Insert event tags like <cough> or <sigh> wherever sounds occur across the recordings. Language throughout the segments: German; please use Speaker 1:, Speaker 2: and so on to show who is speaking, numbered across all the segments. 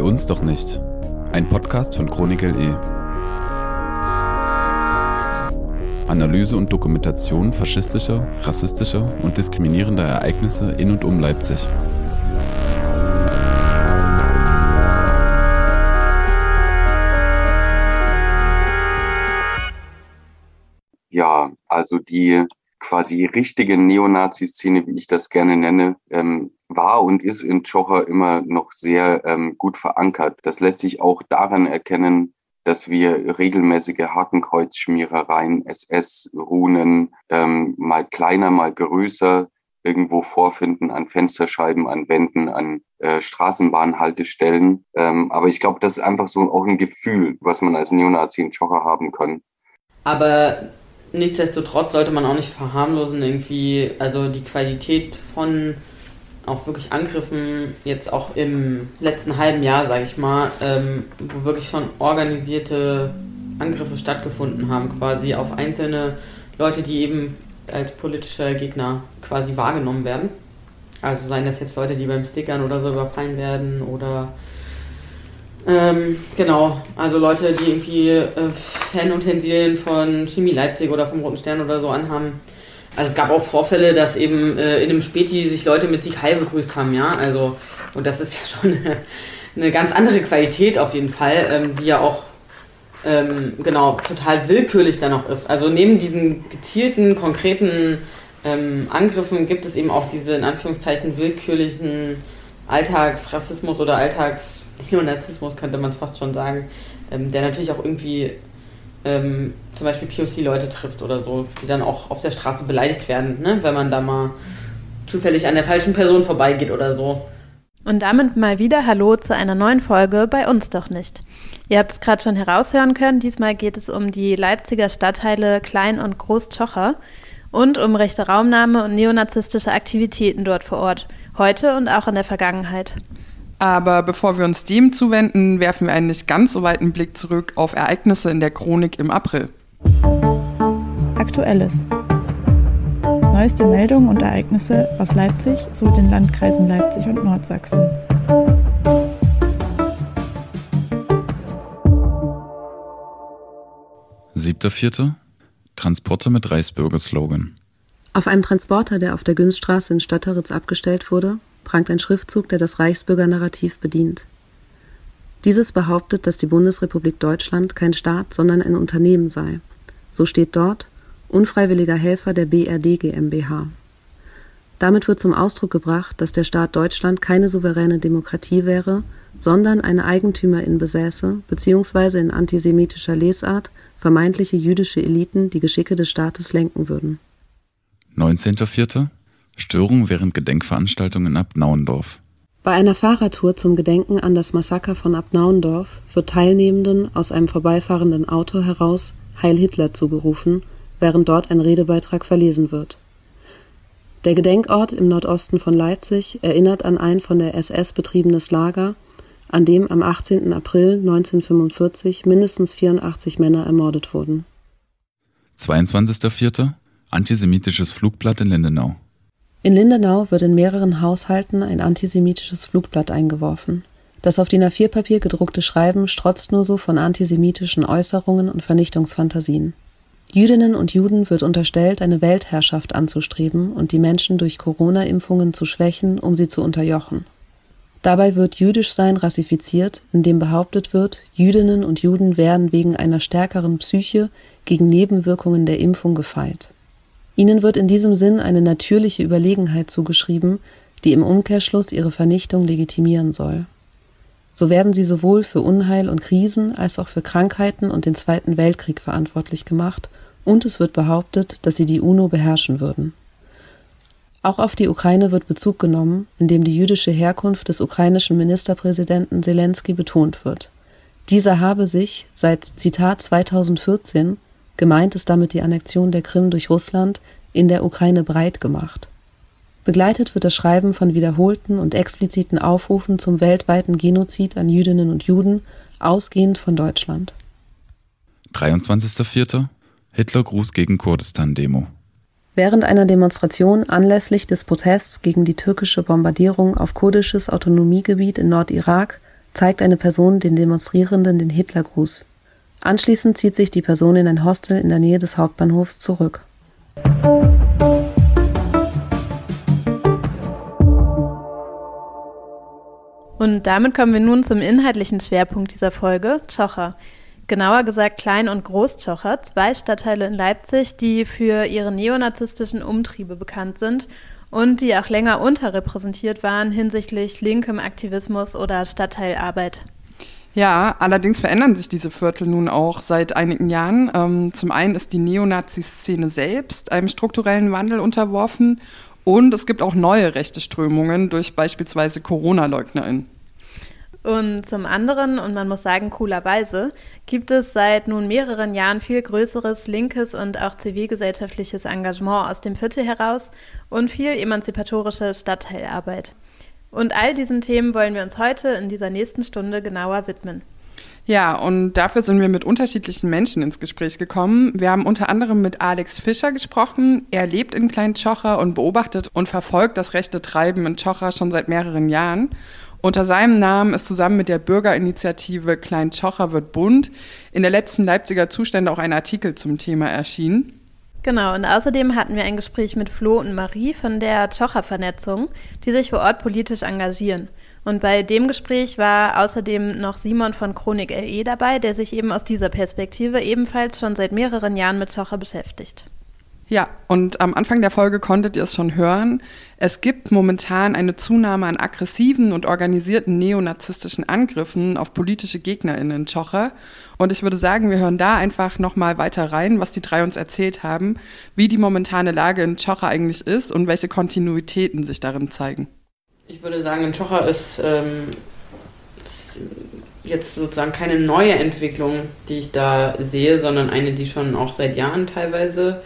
Speaker 1: Bei uns doch nicht. Ein Podcast von Chronik.de. Analyse und Dokumentation faschistischer, rassistischer und diskriminierender Ereignisse in und um Leipzig.
Speaker 2: Ja, also die quasi richtige Neonazi-Szene, wie ich das gerne nenne, ähm, war und ist in Tschocher immer noch sehr ähm, gut verankert. Das lässt sich auch daran erkennen, dass wir regelmäßige Hakenkreuzschmierereien, SS-Runen, ähm, mal kleiner, mal größer, irgendwo vorfinden an Fensterscheiben, an Wänden, an äh, Straßenbahnhaltestellen. Ähm, aber ich glaube, das ist einfach so auch ein Gefühl, was man als Neonazi in Tschocher haben kann.
Speaker 3: Aber nichtsdestotrotz sollte man auch nicht verharmlosen, irgendwie, also die Qualität von auch wirklich Angriffen, jetzt auch im letzten halben Jahr, sage ich mal, ähm, wo wirklich schon organisierte Angriffe stattgefunden haben, quasi auf einzelne Leute, die eben als politische Gegner quasi wahrgenommen werden. Also seien das jetzt Leute, die beim Stickern oder so überfallen werden oder ähm, genau, also Leute, die irgendwie äh, Fanutensilien von Chemie Leipzig oder vom Roten Stern oder so anhaben. Also es gab auch Vorfälle, dass eben äh, in einem Späti sich Leute mit sich heil begrüßt haben, ja. Also, und das ist ja <laughs> schon eine, eine ganz andere Qualität auf jeden Fall, ähm, die ja auch ähm, genau total willkürlich dann auch ist. Also neben diesen gezielten, konkreten ähm, Angriffen gibt es eben auch diese in Anführungszeichen willkürlichen Alltagsrassismus oder Alltagsneonazismus, könnte man es fast schon sagen, ähm, der natürlich auch irgendwie ähm, zum Beispiel POC-Leute trifft oder so, die dann auch auf der Straße beleidigt werden, ne? wenn man da mal zufällig an der falschen Person vorbeigeht oder so.
Speaker 4: Und damit mal wieder Hallo zu einer neuen Folge bei uns doch nicht. Ihr habt es gerade schon heraushören können, diesmal geht es um die Leipziger Stadtteile Klein- und Groß-Tschocher und um rechte Raumnahme und neonazistische Aktivitäten dort vor Ort, heute und auch in der Vergangenheit.
Speaker 5: Aber bevor wir uns dem zuwenden, werfen wir einen nicht ganz so weiten Blick zurück auf Ereignisse in der Chronik im April.
Speaker 6: Aktuelles. Neueste Meldungen und Ereignisse aus Leipzig sowie den Landkreisen Leipzig und Nordsachsen.
Speaker 1: Siebter Vierte. Transporter mit Reichsbürger-Slogan.
Speaker 7: Auf einem Transporter, der auf der Günststraße in Stötteritz abgestellt wurde, prangt ein Schriftzug, der das Reichsbürger-Narrativ bedient. Dieses behauptet, dass die Bundesrepublik Deutschland kein Staat, sondern ein Unternehmen sei. So steht dort unfreiwilliger Helfer der BRD GmbH. Damit wird zum Ausdruck gebracht, dass der Staat Deutschland keine souveräne Demokratie wäre, sondern eine Eigentümerin besäße, beziehungsweise in antisemitischer Lesart vermeintliche jüdische Eliten die Geschicke des Staates lenken würden.
Speaker 1: 19.04. Störung während Gedenkveranstaltungen in Abnauendorf.
Speaker 7: Bei einer Fahrradtour zum Gedenken an das Massaker von Abnauendorf wird Teilnehmenden aus einem vorbeifahrenden Auto heraus Heil Hitler zugerufen, während dort ein Redebeitrag verlesen wird. Der Gedenkort im Nordosten von Leipzig erinnert an ein von der SS betriebenes Lager, an dem am 18. April 1945 mindestens 84 Männer ermordet wurden.
Speaker 1: 22.04. Antisemitisches Flugblatt in Lindenau.
Speaker 7: In Lindenau wird in mehreren Haushalten ein antisemitisches Flugblatt eingeworfen. Das auf DIN A4-Papier gedruckte Schreiben strotzt nur so von antisemitischen Äußerungen und Vernichtungsfantasien. Jüdinnen und Juden wird unterstellt, eine Weltherrschaft anzustreben und die Menschen durch Corona-Impfungen zu schwächen, um sie zu unterjochen. Dabei wird jüdisch sein rassifiziert, indem behauptet wird, Jüdinnen und Juden werden wegen einer stärkeren Psyche gegen Nebenwirkungen der Impfung gefeit. Ihnen wird in diesem Sinn eine natürliche Überlegenheit zugeschrieben, die im Umkehrschluss ihre Vernichtung legitimieren soll. So werden sie sowohl für Unheil und Krisen als auch für Krankheiten und den Zweiten Weltkrieg verantwortlich gemacht, und es wird behauptet, dass sie die UNO beherrschen würden. Auch auf die Ukraine wird Bezug genommen, indem die jüdische Herkunft des ukrainischen Ministerpräsidenten Zelensky betont wird. Dieser habe sich seit Zitat 2014 gemeint ist damit die Annexion der Krim durch Russland, in der Ukraine breit gemacht. Begleitet wird das Schreiben von wiederholten und expliziten Aufrufen zum weltweiten Genozid an Jüdinnen und Juden, ausgehend von Deutschland.
Speaker 1: 23.04. Hitlergruß gegen Kurdistan-Demo.
Speaker 7: Während einer Demonstration anlässlich des Protests gegen die türkische Bombardierung auf kurdisches Autonomiegebiet in Nordirak zeigt eine Person den Demonstrierenden den Hitlergruß. Anschließend zieht sich die Person in ein Hostel in der Nähe des Hauptbahnhofs zurück.
Speaker 4: Und damit kommen wir nun zum inhaltlichen Schwerpunkt dieser Folge, Tschocher. Genauer gesagt Klein- und Großtschocher, zwei Stadtteile in Leipzig, die für ihre neonazistischen Umtriebe bekannt sind und die auch länger unterrepräsentiert waren hinsichtlich linkem Aktivismus oder Stadtteilarbeit.
Speaker 5: Ja, allerdings verändern sich diese Viertel nun auch seit einigen Jahren. Ähm, zum einen ist die Neonazi-Szene selbst einem strukturellen Wandel unterworfen und es gibt auch neue rechte Strömungen durch beispielsweise Corona-LeugnerInnen.
Speaker 4: Und zum anderen, und man muss sagen, coolerweise, gibt es seit nun mehreren Jahren viel größeres linkes und auch zivilgesellschaftliches Engagement aus dem Viertel heraus und viel emanzipatorische Stadtteilarbeit. Und all diesen Themen wollen wir uns heute in dieser nächsten Stunde genauer widmen.
Speaker 5: Ja, und dafür sind wir mit unterschiedlichen Menschen ins Gespräch gekommen. Wir haben unter anderem mit Alex Fischer gesprochen. Er lebt in Klein-Tschocher und beobachtet und verfolgt das rechte Treiben in Tschocher schon seit mehreren Jahren. Unter seinem Namen ist zusammen mit der Bürgerinitiative Klein-Tschocher wird bunt in der letzten Leipziger Zustände auch ein Artikel zum Thema erschienen.
Speaker 4: Genau, und außerdem hatten wir ein Gespräch mit Flo und Marie von der Tschocher-Vernetzung, die sich vor Ort politisch engagieren. Und bei dem Gespräch war außerdem noch Simon von Chronik LE dabei, der sich eben aus dieser Perspektive ebenfalls schon seit mehreren Jahren mit Tschocher beschäftigt.
Speaker 5: Ja, und am Anfang der Folge konntet ihr es schon hören. Es gibt momentan eine Zunahme an aggressiven und organisierten neonazistischen Angriffen auf politische GegnerInnen in Tschocher. Und ich würde sagen, wir hören da einfach nochmal weiter rein, was die drei uns erzählt haben, wie die momentane Lage in Tschocher eigentlich ist und welche Kontinuitäten sich darin zeigen.
Speaker 3: Ich würde sagen, in Tschocher ist, ähm, ist jetzt sozusagen keine neue Entwicklung, die ich da sehe, sondern eine, die schon auch seit Jahren teilweise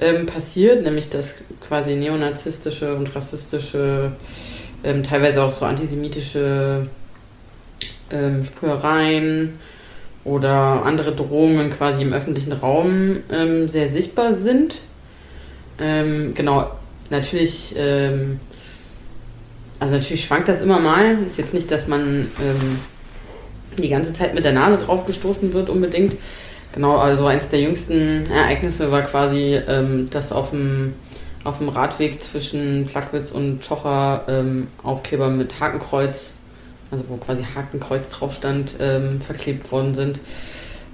Speaker 3: ähm, passiert, nämlich dass quasi neonazistische und rassistische, ähm, teilweise auch so antisemitische ähm, Sprühereien oder andere Drohungen quasi im öffentlichen Raum ähm, sehr sichtbar sind. Ähm, genau, natürlich, ähm, also natürlich schwankt das immer mal. Ist jetzt nicht, dass man die ganze Zeit mit der Nase drauf gestoßen wird unbedingt. Genau, also eines der jüngsten Ereignisse war quasi, ähm, dass auf dem, auf dem Radweg zwischen Plagwitz und Tschocher ähm, Aufkleber mit Hakenkreuz, also wo quasi Hakenkreuz drauf stand, ähm, verklebt worden sind.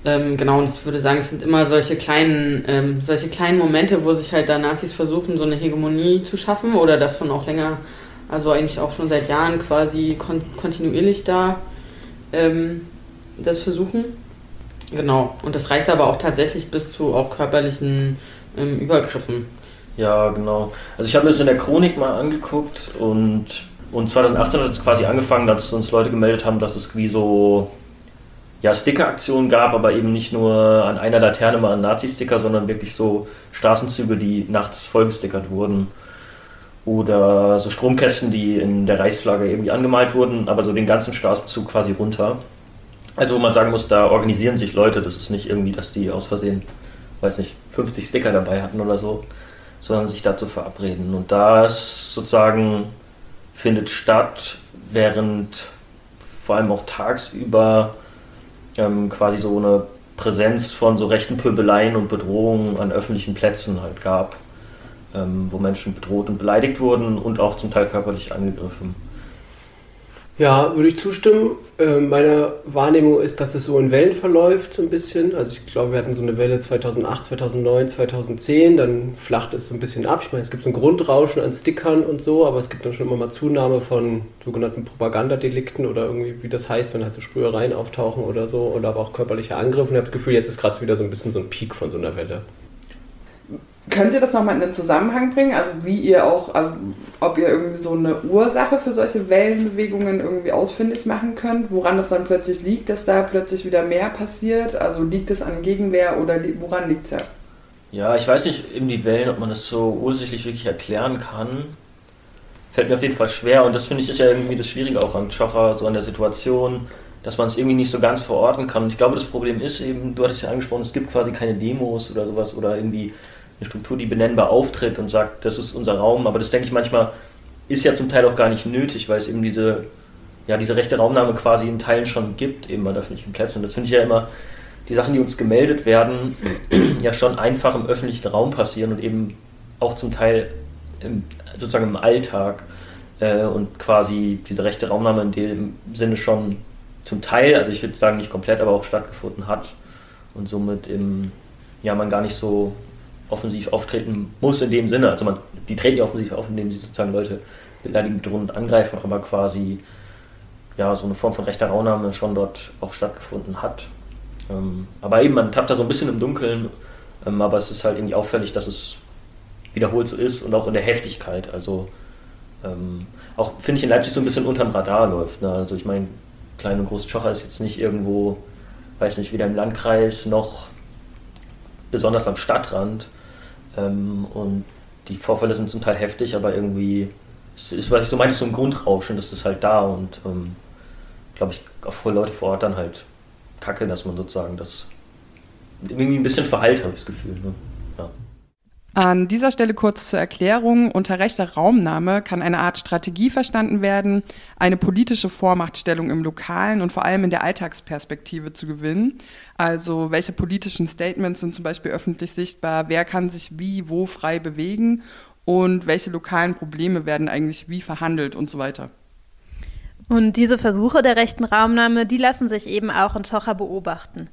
Speaker 3: Ähm, genau, und ich würde sagen, es sind immer solche kleinen, ähm, solche kleinen Momente, wo sich halt da Nazis versuchen, so eine Hegemonie zu schaffen oder das schon auch länger, also eigentlich auch schon seit Jahren quasi kon kontinuierlich da ähm, das versuchen. Genau, und das reicht aber auch tatsächlich bis zu auch körperlichen ähm, Übergriffen.
Speaker 8: Ja, genau. Also ich habe mir das in der Chronik mal angeguckt und, und 2018 hat es quasi angefangen, dass uns Leute gemeldet haben, dass es wie so ja, Sticker-Aktionen gab, aber eben nicht nur an einer Laterne mal ein Nazi-Sticker, sondern wirklich so Straßenzüge, die nachts vollgestickert wurden. Oder so Stromkästen, die in der Reichsflagge irgendwie angemalt wurden, aber so den ganzen Straßenzug quasi runter. Also wo man sagen muss, da organisieren sich Leute, das ist nicht irgendwie, dass die aus Versehen, weiß nicht, 50 Sticker dabei hatten oder so, sondern sich dazu verabreden. Und das sozusagen findet statt, während vor allem auch tagsüber ähm, quasi so eine Präsenz von so rechten Pöbeleien und Bedrohungen an öffentlichen Plätzen halt gab, ähm, wo Menschen bedroht und beleidigt wurden und auch zum Teil körperlich angegriffen.
Speaker 9: Ja, würde ich zustimmen. Äh, meine Wahrnehmung ist, dass es so in Wellen verläuft, so ein bisschen. Also ich glaube, wir hatten so eine Welle 2008, 2009, 2010, dann flacht es so ein bisschen ab. Ich meine, es gibt so ein Grundrauschen an Stickern und so, aber es gibt dann schon immer mal Zunahme von sogenannten Propagandadelikten oder irgendwie, wie das heißt, wenn halt so Sprühereien auftauchen oder so, oder aber auch körperliche Angriffe. Und ich habe das Gefühl, jetzt ist gerade wieder so ein bisschen so ein Peak von so einer Welle.
Speaker 5: Könnt ihr das nochmal in einen Zusammenhang bringen? Also wie ihr auch, also ob ihr irgendwie so eine Ursache für solche Wellenbewegungen irgendwie ausfindig machen könnt, woran das dann plötzlich liegt, dass da plötzlich wieder mehr passiert? Also liegt es an Gegenwehr oder woran liegt es ja?
Speaker 8: Ja, ich weiß nicht, eben die Wellen, ob man das so ursächlich wirklich erklären kann. Fällt mir auf jeden Fall schwer und das finde ich ist ja irgendwie das Schwierige auch an Tschocher, so an der Situation, dass man es irgendwie nicht so ganz verorten kann. Und ich glaube, das Problem ist eben, du hattest ja angesprochen, es gibt quasi keine Demos oder sowas oder irgendwie eine Struktur, die benennbar auftritt und sagt, das ist unser Raum. Aber das denke ich manchmal ist ja zum Teil auch gar nicht nötig, weil es eben diese ja, diese rechte Raumnahme quasi in Teilen schon gibt, eben an öffentlichen Plätzen. Und das finde ich ja immer, die Sachen, die uns gemeldet werden, <clears throat> ja schon einfach im öffentlichen Raum passieren und eben auch zum Teil im, sozusagen im Alltag äh, und quasi diese rechte Raumnahme in dem Sinne schon zum Teil, also ich würde sagen nicht komplett, aber auch stattgefunden hat und somit im, ja, man gar nicht so offensiv auftreten muss in dem Sinne. Also man, die treten ja offensiv auf, indem sie sozusagen Leute beleidigen, bedrohen und angreifen, aber quasi ja, so eine Form von rechter Raumnahme schon dort auch stattgefunden hat. Ähm, aber eben, man tappt da so ein bisschen im Dunkeln, ähm, aber es ist halt irgendwie auffällig, dass es wiederholt so ist und auch in der Heftigkeit. Also ähm, auch, finde ich, in Leipzig so ein bisschen unterm Radar läuft. Ne? Also ich meine, Klein- und Großschocher ist jetzt nicht irgendwo, weiß nicht, weder im Landkreis noch besonders am Stadtrand. Ähm, und die Vorfälle sind zum Teil heftig, aber irgendwie es ist, was ich so meine, so ein Grundrauschen, das ist halt da und ähm, glaube ich, auch für Leute vor Ort dann halt kacke, dass man sozusagen das irgendwie ein bisschen verheilt, habe ich das Gefühl. Ne? Ja.
Speaker 5: An dieser Stelle kurz zur Erklärung. Unter rechter Raumnahme kann eine Art Strategie verstanden werden, eine politische Vormachtstellung im Lokalen und vor allem in der Alltagsperspektive zu gewinnen. Also welche politischen Statements sind zum Beispiel öffentlich sichtbar, wer kann sich wie, wo frei bewegen und welche lokalen Probleme werden eigentlich wie verhandelt und so weiter.
Speaker 4: Und diese Versuche der rechten Raumnahme, die lassen sich eben auch in Tocha beobachten.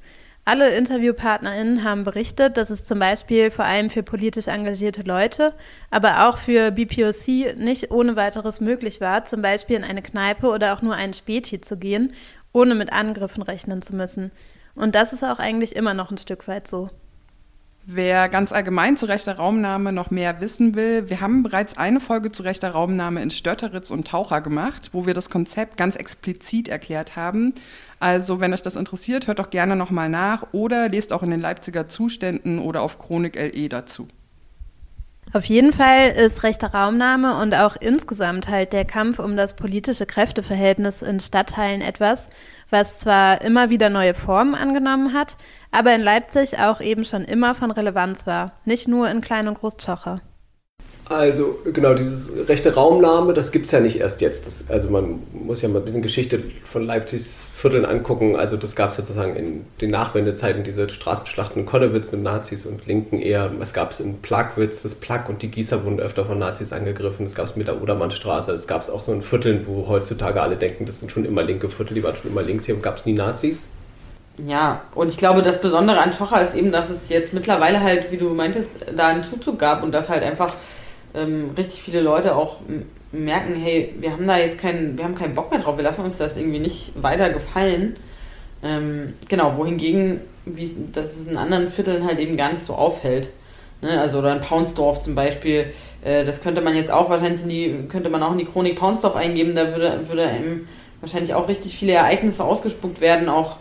Speaker 4: Alle InterviewpartnerInnen haben berichtet, dass es zum Beispiel vor allem für politisch engagierte Leute, aber auch für BPOC nicht ohne weiteres möglich war, zum Beispiel in eine Kneipe oder auch nur einen Späti zu gehen, ohne mit Angriffen rechnen zu müssen. Und das ist auch eigentlich immer noch ein Stück weit so.
Speaker 5: Wer ganz allgemein zu rechter Raumnahme noch mehr wissen will, wir haben bereits eine Folge zu rechter Raumnahme in Stötteritz und Taucher gemacht, wo wir das Konzept ganz explizit erklärt haben. Also, wenn euch das interessiert, hört doch gerne nochmal nach oder lest auch in den Leipziger Zuständen oder auf Chronik LE dazu.
Speaker 4: Auf jeden Fall ist rechte Raumnahme und auch insgesamt halt der Kampf um das politische Kräfteverhältnis in Stadtteilen etwas, was zwar immer wieder neue Formen angenommen hat, aber in Leipzig auch eben schon immer von Relevanz war, nicht nur in Klein- und Großtschocher.
Speaker 9: Also genau, dieses rechte Raumnahme, das gibt es ja nicht erst jetzt. Das, also man muss ja mal ein bisschen Geschichte von Leipzigs Vierteln angucken. Also das gab es sozusagen in den Nachwendezeiten, diese Straßenschlachten in Konnewitz mit Nazis und Linken eher. Es gab es in Plagwitz, das Plag und die Gießer wurden öfter von Nazis angegriffen. Es gab es mit der Odermannstraße. Es gab es auch so in Vierteln, wo heutzutage alle denken, das sind schon immer linke Viertel, die waren schon immer links. Hier gab es nie Nazis.
Speaker 3: Ja, und ich glaube, das Besondere an Schocher ist eben, dass es jetzt mittlerweile halt, wie du meintest, da einen Zuzug gab und dass halt einfach ähm, richtig viele Leute auch merken, hey, wir haben da jetzt keinen, wir haben keinen Bock mehr drauf, wir lassen uns das irgendwie nicht weiter gefallen. Ähm, genau, wohingegen, wie dass es in anderen Vierteln halt eben gar nicht so auffällt. Ne? Also oder in Paunsdorf zum Beispiel, äh, das könnte man jetzt auch wahrscheinlich in die, könnte man auch in die Chronik Paunsdorf eingeben, da würde, würde eben wahrscheinlich auch richtig viele Ereignisse ausgespuckt werden, auch,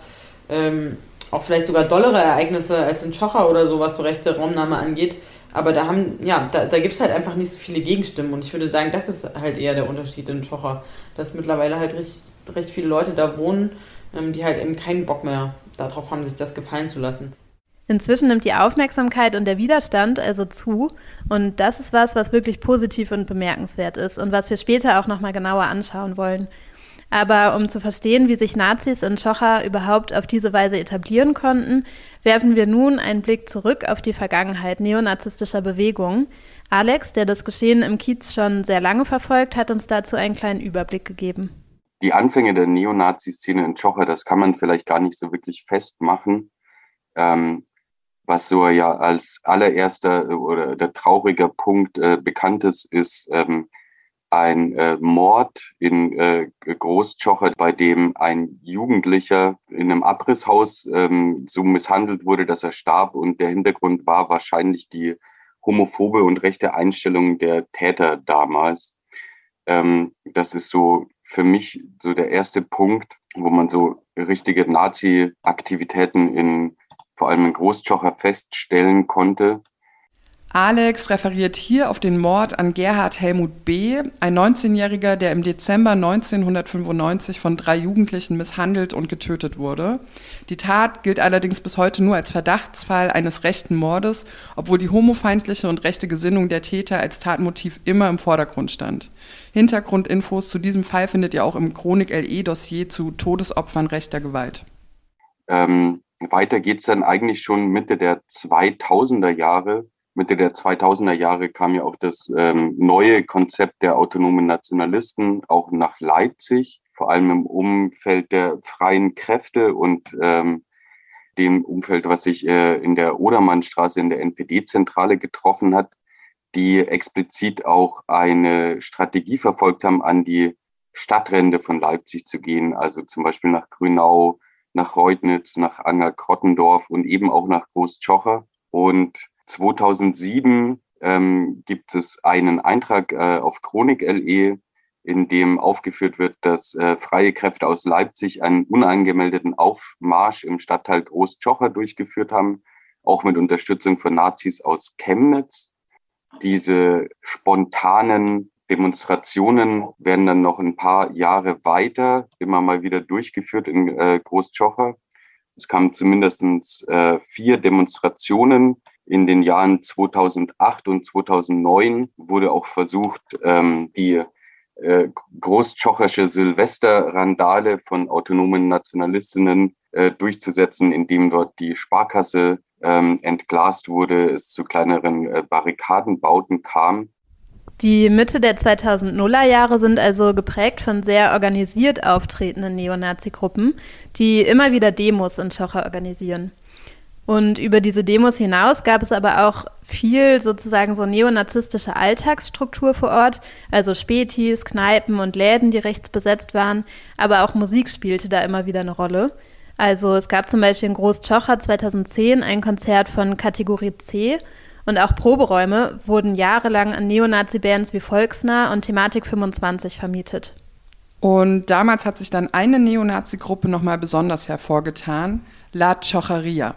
Speaker 3: ähm, auch vielleicht sogar dollere Ereignisse als in Schocher oder so, was so rechte Raumnahme angeht. Aber da haben, ja, da, da gibt es halt einfach nicht so viele Gegenstimmen. Und ich würde sagen, das ist halt eher der Unterschied in Schocher, dass mittlerweile halt recht, recht viele Leute da wohnen, ähm, die halt eben keinen Bock mehr darauf haben, sich das gefallen zu lassen.
Speaker 4: Inzwischen nimmt die Aufmerksamkeit und der Widerstand also zu. Und das ist was, was wirklich positiv und bemerkenswert ist und was wir später auch nochmal genauer anschauen wollen. Aber um zu verstehen, wie sich Nazis in Schocher überhaupt auf diese Weise etablieren konnten, werfen wir nun einen Blick zurück auf die Vergangenheit neonazistischer Bewegungen. Alex, der das Geschehen im Kiez schon sehr lange verfolgt, hat uns dazu einen kleinen Überblick gegeben.
Speaker 2: Die Anfänge der Neonazi-Szene in Schocher, das kann man vielleicht gar nicht so wirklich festmachen. Ähm, was so ja als allererster oder der traurige Punkt äh, bekannt ist, ist ähm, ein äh, Mord in äh, Großtschocher, bei dem ein Jugendlicher in einem Abrisshaus ähm, so misshandelt wurde, dass er starb. Und der Hintergrund war wahrscheinlich die homophobe und rechte Einstellung der Täter damals. Ähm, das ist so für mich so der erste Punkt, wo man so richtige Nazi-Aktivitäten in vor allem in Großtschocher feststellen konnte.
Speaker 5: Alex referiert hier auf den Mord an Gerhard Helmut B., ein 19-Jähriger, der im Dezember 1995 von drei Jugendlichen misshandelt und getötet wurde. Die Tat gilt allerdings bis heute nur als Verdachtsfall eines rechten Mordes, obwohl die homofeindliche und rechte Gesinnung der Täter als Tatmotiv immer im Vordergrund stand. Hintergrundinfos zu diesem Fall findet ihr auch im Chronik LE-Dossier zu Todesopfern rechter Gewalt.
Speaker 2: Ähm, weiter geht's dann eigentlich schon Mitte der 2000er Jahre Mitte der 2000er Jahre kam ja auch das ähm, neue Konzept der autonomen Nationalisten auch nach Leipzig, vor allem im Umfeld der freien Kräfte und ähm, dem Umfeld, was sich äh, in der Odermannstraße in der NPD-Zentrale getroffen hat, die explizit auch eine Strategie verfolgt haben, an die Stadtränder von Leipzig zu gehen, also zum Beispiel nach Grünau, nach Reutnitz, nach Anger-Krottendorf und eben auch nach Großtschocher. Und 2007 ähm, gibt es einen Eintrag äh, auf Chronik LE, in dem aufgeführt wird, dass äh, freie Kräfte aus Leipzig einen unangemeldeten Aufmarsch im Stadtteil Großtschocher durchgeführt haben, auch mit Unterstützung von Nazis aus Chemnitz. Diese spontanen Demonstrationen werden dann noch ein paar Jahre weiter immer mal wieder durchgeführt in äh, Großtschocher. Es kamen zumindest äh, vier Demonstrationen in den Jahren 2008 und 2009 wurde auch versucht, ähm, die äh, großtschochersche Silvesterrandale von autonomen Nationalistinnen äh, durchzusetzen, indem dort die Sparkasse ähm, entglast wurde, es zu kleineren äh, Barrikadenbauten kam.
Speaker 4: Die Mitte der 2000er Jahre sind also geprägt von sehr organisiert auftretenden Neonazi-Gruppen, die immer wieder Demos in Schocher organisieren. Und über diese Demos hinaus gab es aber auch viel sozusagen so neonazistische Alltagsstruktur vor Ort, also Spätis, Kneipen und Läden, die rechts besetzt waren, aber auch Musik spielte da immer wieder eine Rolle. Also es gab zum Beispiel in Großtschocher 2010 ein Konzert von Kategorie C und auch Proberäume wurden jahrelang an Neonazi-Bands wie Volksnah und Thematik 25 vermietet.
Speaker 5: Und damals hat sich dann eine Neonazi-Gruppe nochmal besonders hervorgetan, La Chocheria.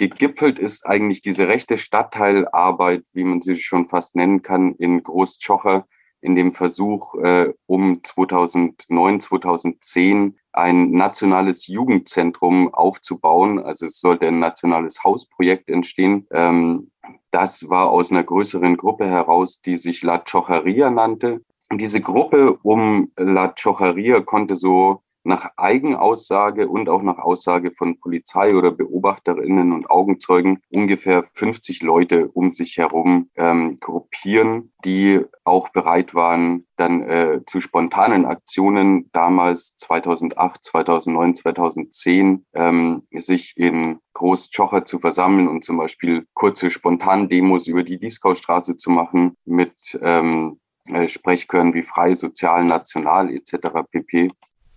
Speaker 2: Gegipfelt ist eigentlich diese rechte Stadtteilarbeit, wie man sie schon fast nennen kann, in Großtschocher, in dem Versuch, äh, um 2009, 2010 ein nationales Jugendzentrum aufzubauen. Also es sollte ein nationales Hausprojekt entstehen. Ähm, das war aus einer größeren Gruppe heraus, die sich La Chocheria nannte. Und diese Gruppe um La Chocheria konnte so nach Eigenaussage und auch nach Aussage von Polizei oder Beobachterinnen und Augenzeugen ungefähr 50 Leute um sich herum ähm, gruppieren, die auch bereit waren, dann äh, zu spontanen Aktionen damals 2008, 2009, 2010 ähm, sich in Großtschocher zu versammeln und zum Beispiel kurze Spontandemos über die Dieskaustraße zu machen mit ähm, äh, Sprechchören wie frei, sozial, national etc. pp.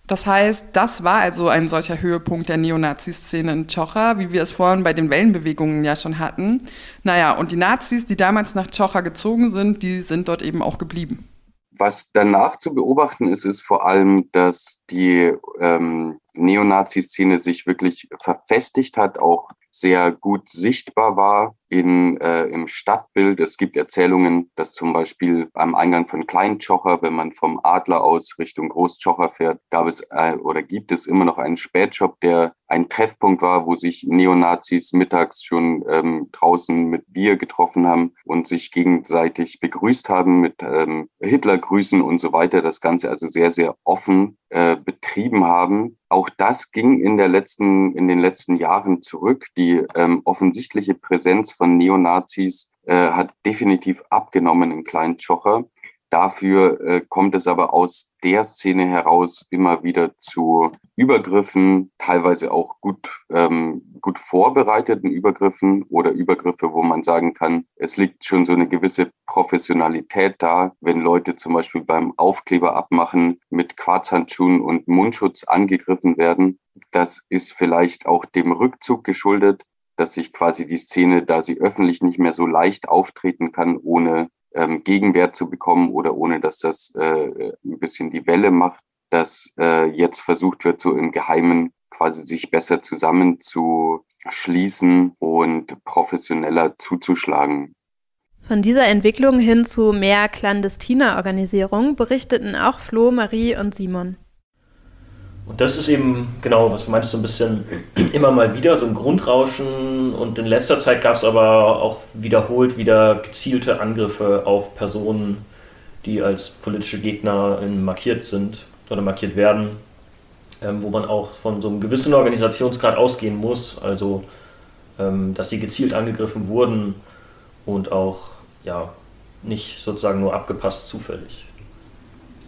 Speaker 5: Das heißt, das war also ein solcher Höhepunkt der Neonazi-Szene in Chocha, wie wir es vorhin bei den Wellenbewegungen ja schon hatten. Naja, und die Nazis, die damals nach Chocha gezogen sind, die sind dort eben auch geblieben.
Speaker 2: Was danach zu beobachten ist, ist vor allem, dass die ähm, Neonazi-Szene sich wirklich verfestigt hat, auch sehr gut sichtbar war in, äh, im Stadtbild. Es gibt Erzählungen, dass zum Beispiel am Eingang von Kleintschocher, wenn man vom Adler aus Richtung Großtschocher fährt, gab es äh, oder gibt es immer noch einen Spätshop, der ein Treffpunkt war, wo sich Neonazis mittags schon ähm, draußen mit Bier getroffen haben und sich gegenseitig begrüßt haben mit ähm, Hitlergrüßen und so weiter. Das Ganze also sehr, sehr offen äh, betrieben haben. Auch das ging in, der letzten, in den letzten Jahren zurück. Die ähm, offensichtliche Präsenz von Neonazis äh, hat definitiv abgenommen in Kleintschocher. Dafür äh, kommt es aber aus der Szene heraus immer wieder zu Übergriffen, teilweise auch gut, ähm, gut vorbereiteten Übergriffen oder Übergriffe, wo man sagen kann, es liegt schon so eine gewisse Professionalität da, wenn Leute zum Beispiel beim Aufkleber abmachen mit Quarzhandschuhen und Mundschutz angegriffen werden. Das ist vielleicht auch dem Rückzug geschuldet, dass sich quasi die Szene, da sie öffentlich nicht mehr so leicht auftreten kann, ohne ähm, Gegenwert zu bekommen oder ohne dass das äh, ein bisschen die Welle macht, dass äh, jetzt versucht wird, so im Geheimen quasi sich besser zusammenzuschließen und professioneller zuzuschlagen.
Speaker 4: Von dieser Entwicklung hin zu mehr clandestiner Organisierung berichteten auch Flo, Marie und Simon.
Speaker 8: Und das ist eben, genau, was du meinst, so ein bisschen immer mal wieder so ein Grundrauschen. Und in letzter Zeit gab es aber auch wiederholt wieder gezielte Angriffe auf Personen, die als politische Gegner markiert sind oder markiert werden, ähm, wo man auch von so einem gewissen Organisationsgrad ausgehen muss. Also, ähm, dass sie gezielt angegriffen wurden und auch, ja, nicht sozusagen nur abgepasst zufällig.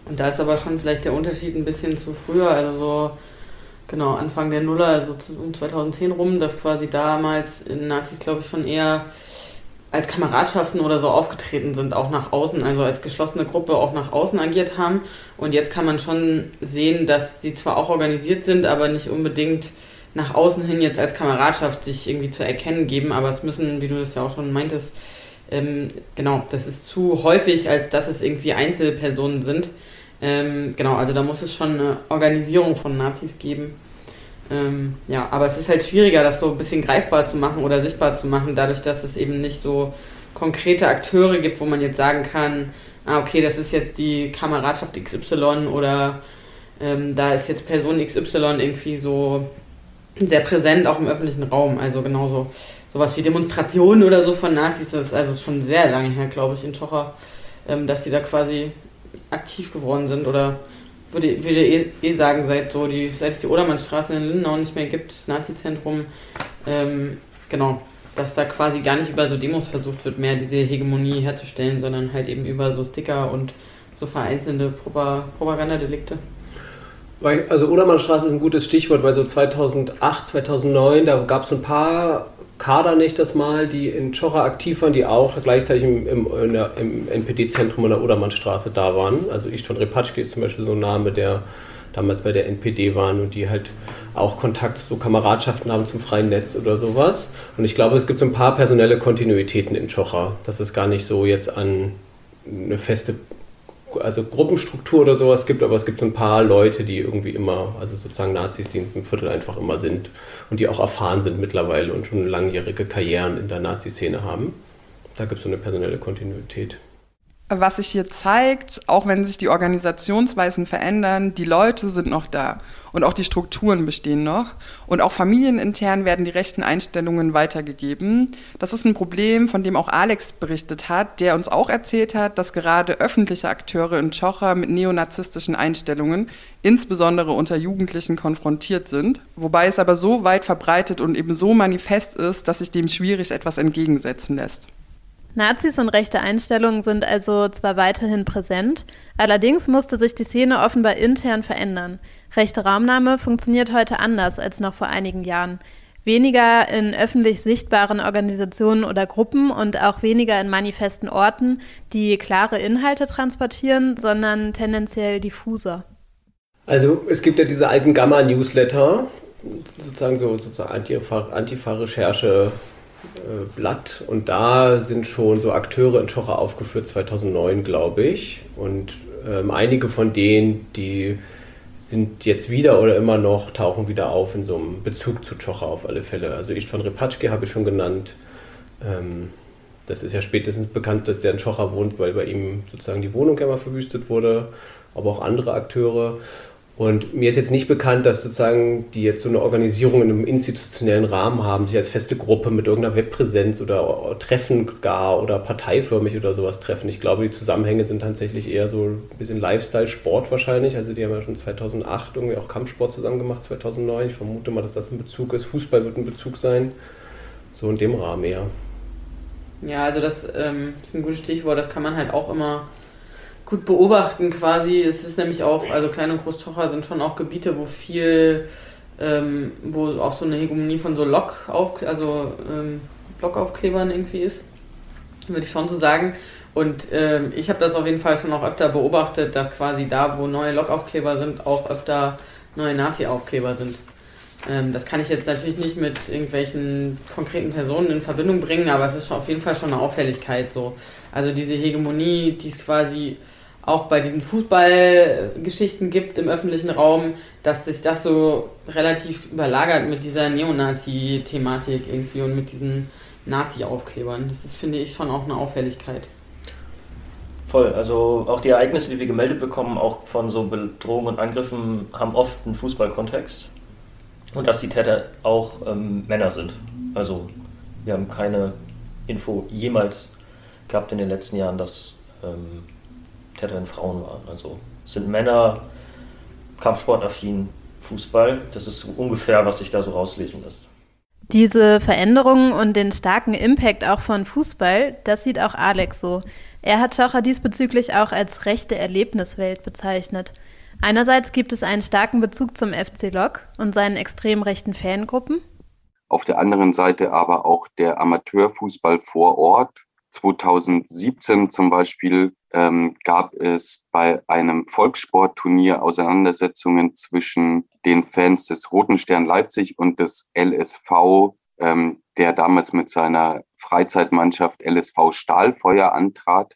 Speaker 3: Und da ist aber schon vielleicht der Unterschied ein bisschen zu früher, also so, genau, Anfang der Nuller, also um 2010 rum, dass quasi damals Nazis, glaube ich, schon eher als Kameradschaften oder so aufgetreten sind, auch nach außen, also als geschlossene Gruppe auch nach außen agiert haben. Und jetzt kann man schon sehen, dass sie zwar auch organisiert sind, aber nicht unbedingt nach außen hin jetzt als Kameradschaft sich irgendwie zu erkennen geben, aber es müssen, wie du das ja auch schon meintest, ähm, genau, das ist zu häufig, als dass es irgendwie Einzelpersonen sind. Ähm, genau, also da muss es schon eine Organisierung von Nazis geben. Ähm, ja, aber es ist halt schwieriger, das so ein bisschen greifbar zu machen oder sichtbar zu machen, dadurch, dass es eben nicht so konkrete Akteure gibt, wo man jetzt sagen kann, ah, okay, das ist jetzt die Kameradschaft XY oder ähm, da ist jetzt Person XY irgendwie so sehr präsent, auch im öffentlichen Raum. Also genauso sowas wie Demonstrationen oder so von Nazis, das ist also schon sehr lange her, glaube ich, in Tocher, ähm, dass sie da quasi aktiv geworden sind oder würde, würde eh, eh sagen, seit, so die, seit es die Odermannstraße in Lindenau nicht mehr gibt, das Nazi-Zentrum, ähm, genau, dass da quasi gar nicht über so Demos versucht wird, mehr diese Hegemonie herzustellen, sondern halt eben über so Sticker und so vereinzelte Propagandadelikte.
Speaker 9: Also Odermannstraße ist ein gutes Stichwort, weil so 2008, 2009, da gab es ein paar Kader nicht das Mal, die in Czora aktiv waren, die auch gleichzeitig im, im, im NPD-Zentrum an der Odermannstraße da waren. Also Istvan Repatschke ist zum Beispiel so ein Name, der damals bei der NPD waren und die halt auch Kontakt zu so Kameradschaften haben zum freien Netz oder sowas. Und ich glaube, es gibt so ein paar personelle Kontinuitäten in Chocha, dass es gar nicht so jetzt an eine feste also Gruppenstruktur oder sowas gibt, aber es gibt so ein paar Leute, die irgendwie immer, also sozusagen Nazis, die in diesem Viertel einfach immer sind und die auch erfahren sind mittlerweile und schon langjährige Karrieren in der Nazi-Szene haben. Da gibt es so eine personelle Kontinuität
Speaker 5: was sich hier zeigt, auch wenn sich die Organisationsweisen verändern, die Leute sind noch da und auch die Strukturen bestehen noch und auch familienintern werden die rechten Einstellungen weitergegeben. Das ist ein Problem, von dem auch Alex berichtet hat, der uns auch erzählt hat, dass gerade öffentliche Akteure in Tschocher mit neonazistischen Einstellungen, insbesondere unter Jugendlichen, konfrontiert sind, wobei es aber so weit verbreitet und eben so manifest ist, dass sich dem schwierig etwas entgegensetzen lässt.
Speaker 4: Nazis und rechte Einstellungen sind also zwar weiterhin präsent, allerdings musste sich die Szene offenbar intern verändern. Rechte Raumnahme funktioniert heute anders als noch vor einigen Jahren. Weniger in öffentlich sichtbaren Organisationen oder Gruppen und auch weniger in manifesten Orten, die klare Inhalte transportieren, sondern tendenziell diffuser.
Speaker 9: Also es gibt ja diese alten Gamma-Newsletter, sozusagen so sozusagen Antifa-Recherche äh, Blatt und da sind schon so Akteure in Schocher aufgeführt 2009, glaube ich. Und ähm, einige von denen, die sind jetzt wieder oder immer noch, tauchen wieder auf in so einem Bezug zu Tschocher auf alle Fälle. Also Istvan Repatschke habe ich schon genannt. Ähm, das ist ja spätestens bekannt, dass er in Tschocher wohnt, weil bei ihm sozusagen die Wohnung ja mal verwüstet wurde, aber auch andere Akteure. Und mir ist jetzt nicht bekannt, dass sozusagen die jetzt so eine Organisierung in einem institutionellen Rahmen haben, sich als feste Gruppe mit irgendeiner Webpräsenz oder Treffen gar oder parteiförmig oder sowas treffen. Ich glaube, die Zusammenhänge sind tatsächlich eher so ein bisschen Lifestyle, Sport wahrscheinlich. Also die haben ja schon 2008 irgendwie auch Kampfsport zusammen gemacht, 2009. Ich vermute mal, dass das ein Bezug ist. Fußball wird ein Bezug sein. So in dem Rahmen eher.
Speaker 3: Ja, also das ähm, ist ein gutes Stichwort. Das kann man halt auch immer gut beobachten quasi. Es ist nämlich auch, also Klein- und Großtocher sind schon auch Gebiete, wo viel, ähm, wo auch so eine Hegemonie von so Lok auf, also ähm, Blockaufklebern irgendwie ist. Würde ich schon so sagen. Und ähm, ich habe das auf jeden Fall schon auch öfter beobachtet, dass quasi da, wo neue Lokaufkleber sind, auch öfter neue Nazi-Aufkleber sind. Ähm, das kann ich jetzt natürlich nicht mit irgendwelchen konkreten Personen in Verbindung bringen, aber es ist auf jeden Fall schon eine Auffälligkeit so. Also diese Hegemonie, die es quasi auch bei diesen Fußballgeschichten gibt im öffentlichen Raum, dass sich das so relativ überlagert mit dieser Neonazi-Thematik irgendwie und mit diesen Nazi-Aufklebern. Das ist, finde ich, schon auch eine Auffälligkeit.
Speaker 8: Voll, also auch die Ereignisse, die wir gemeldet bekommen, auch von so Bedrohungen und Angriffen, haben oft einen Fußballkontext. Und dass die Täter auch ähm, Männer sind. Also wir haben keine Info jemals gehabt in den letzten Jahren, dass ähm, Täterinnen Frauen waren. Also sind Männer, kampfsportaffin, Fußball. Das ist ungefähr, was sich da so rauslesen lässt.
Speaker 4: Diese Veränderungen und den starken Impact auch von Fußball, das sieht auch Alex so. Er hat Schocher diesbezüglich auch als rechte Erlebniswelt bezeichnet. Einerseits gibt es einen starken Bezug zum FC Lok und seinen extrem rechten Fangruppen.
Speaker 2: Auf der anderen Seite aber auch der Amateurfußball vor Ort. 2017 zum Beispiel ähm, gab es bei einem Volkssportturnier Auseinandersetzungen zwischen den Fans des Roten Stern Leipzig und des LSV, ähm, der damals mit seiner Freizeitmannschaft LSV Stahlfeuer antrat.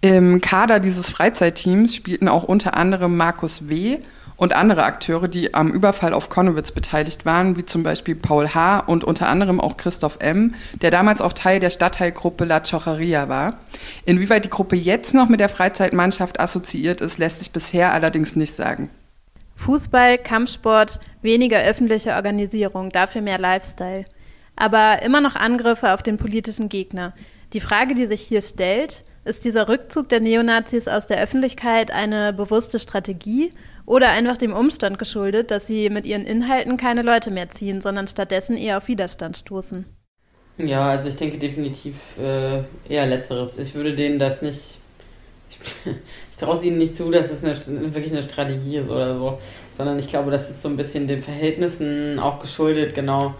Speaker 5: Im Kader dieses Freizeitteams spielten auch unter anderem Markus W. und andere Akteure, die am Überfall auf Konnewitz beteiligt waren, wie zum Beispiel Paul H. und unter anderem auch Christoph M., der damals auch Teil der Stadtteilgruppe La Chocheria war. Inwieweit die Gruppe jetzt noch mit der Freizeitmannschaft assoziiert ist, lässt sich bisher allerdings nicht sagen.
Speaker 4: Fußball, Kampfsport, weniger öffentliche Organisierung, dafür mehr Lifestyle. Aber immer noch Angriffe auf den politischen Gegner. Die Frage, die sich hier stellt, ist dieser Rückzug der Neonazis aus der Öffentlichkeit eine bewusste Strategie oder einfach dem Umstand geschuldet, dass sie mit ihren Inhalten keine Leute mehr ziehen, sondern stattdessen eher auf Widerstand stoßen?
Speaker 3: Ja, also ich denke definitiv äh, eher letzteres. Ich würde denen das nicht. <laughs> Ich, ich traue es ihnen nicht zu, dass es eine, wirklich eine Strategie ist oder so, sondern ich glaube, das ist so ein bisschen den Verhältnissen auch geschuldet, genau.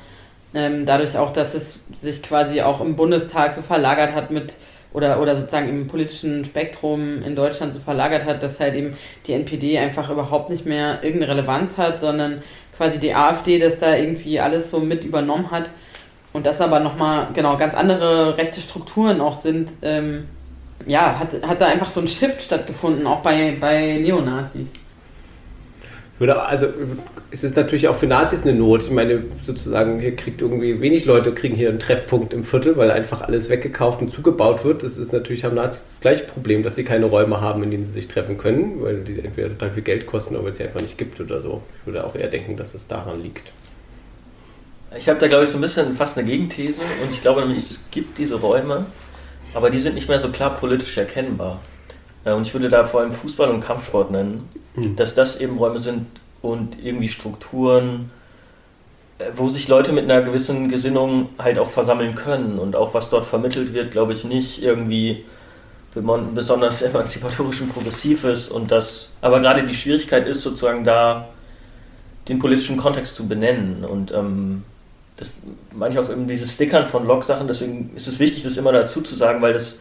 Speaker 3: Ähm, dadurch auch, dass es sich quasi auch im Bundestag so verlagert hat mit oder, oder sozusagen im politischen Spektrum in Deutschland so verlagert hat, dass halt eben die NPD einfach überhaupt nicht mehr irgendeine Relevanz hat, sondern quasi die AfD das da irgendwie alles so mit übernommen hat und das aber nochmal, genau, ganz andere rechte Strukturen auch sind, ähm, ja, hat, hat da einfach so ein Shift stattgefunden, auch bei, bei Neonazis.
Speaker 9: Würde also es ist natürlich auch für Nazis eine Not. Ich meine, sozusagen, hier kriegt irgendwie wenig Leute kriegen hier einen Treffpunkt im Viertel, weil einfach alles weggekauft und zugebaut wird. Das ist natürlich, haben Nazis das gleiche Problem, dass sie keine Räume haben, in denen sie sich treffen können, weil die entweder total viel Geld kosten oder weil es sie einfach nicht gibt oder so. Ich würde auch eher denken, dass es daran liegt.
Speaker 8: Ich habe da, glaube ich, so ein bisschen fast eine Gegenthese und ich glaube nämlich, es gibt diese Räume, aber die sind nicht mehr so klar politisch erkennbar. Und ich würde da vor allem Fußball und Kampfsport nennen, mhm. dass das eben Räume sind und irgendwie Strukturen, äh, wo sich Leute mit einer gewissen Gesinnung halt auch versammeln können und auch was dort vermittelt wird, glaube ich nicht irgendwie besonders <laughs> emanzipatorisch und progressiv ist und das, aber gerade die Schwierigkeit ist sozusagen da den politischen Kontext zu benennen und ähm, das manchmal auch eben dieses Stickern von Log-Sachen, deswegen ist es wichtig, das immer dazu zu sagen, weil das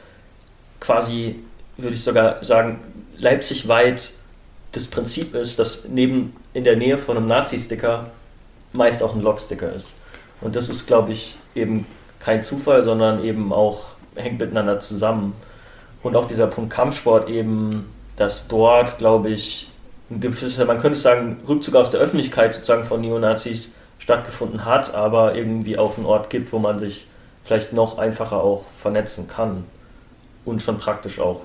Speaker 8: quasi würde ich sogar sagen, Leipzig weit das Prinzip ist, dass neben in der Nähe von einem Nazi-Sticker meist auch ein Log-Sticker ist. Und das ist, glaube ich, eben kein Zufall, sondern eben auch hängt miteinander zusammen. Und auch dieser Punkt Kampfsport eben, dass dort, glaube ich, ein gewisser, man könnte sagen, Rückzug aus der Öffentlichkeit sozusagen von Neonazis stattgefunden hat, aber irgendwie auch einen Ort gibt, wo man sich vielleicht noch einfacher auch vernetzen kann und schon praktisch auch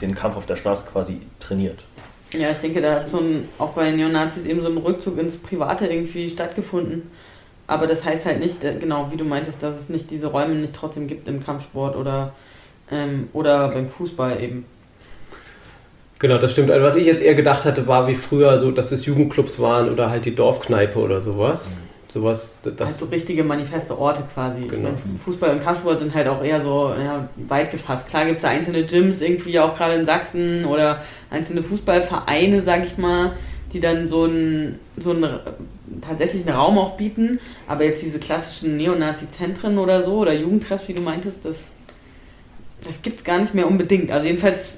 Speaker 8: den Kampf auf der Straße quasi trainiert.
Speaker 3: Ja, ich denke, da hat so ein, auch bei Neonazis eben so ein Rückzug ins Private irgendwie stattgefunden. Aber das heißt halt nicht, äh, genau wie du meintest, dass es nicht diese Räume nicht trotzdem gibt im Kampfsport oder, ähm, oder beim Fußball eben.
Speaker 9: Genau, das stimmt. Also was ich jetzt eher gedacht hatte, war wie früher so, dass es Jugendclubs waren oder halt die Dorfkneipe oder sowas. Mhm sowas.
Speaker 3: Das halt so richtige manifeste Orte quasi. Genau. Ich meine, Fußball und Kampfsport sind halt auch eher so ja, weit gefasst. Klar gibt es da einzelne Gyms irgendwie auch gerade in Sachsen oder einzelne Fußballvereine, sag ich mal, die dann so einen so einen tatsächlich einen Raum auch bieten. Aber jetzt diese klassischen Neonazi-Zentren oder so oder Jugendtreffs, wie du meintest, das, das gibt es gar nicht mehr unbedingt. Also jedenfalls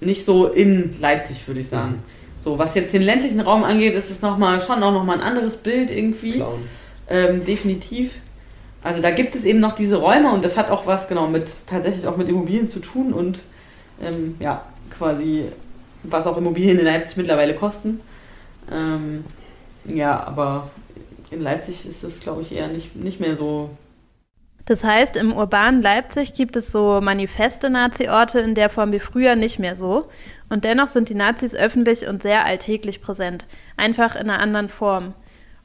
Speaker 3: nicht so in Leipzig, würde ich sagen. Mhm. So, was jetzt den ländlichen Raum angeht, ist es noch mal, schon auch nochmal ein anderes Bild irgendwie. Ähm, definitiv. Also da gibt es eben noch diese Räume und das hat auch was genau mit tatsächlich auch mit Immobilien zu tun und ähm, ja, quasi was auch Immobilien in Leipzig mittlerweile kosten. Ähm, ja, aber in Leipzig ist es, glaube ich, eher nicht, nicht mehr so
Speaker 4: Das heißt, im urbanen Leipzig gibt es so manifeste Nazi-Orte in der Form wie früher nicht mehr so. Und dennoch sind die Nazis öffentlich und sehr alltäglich präsent, einfach in einer anderen Form.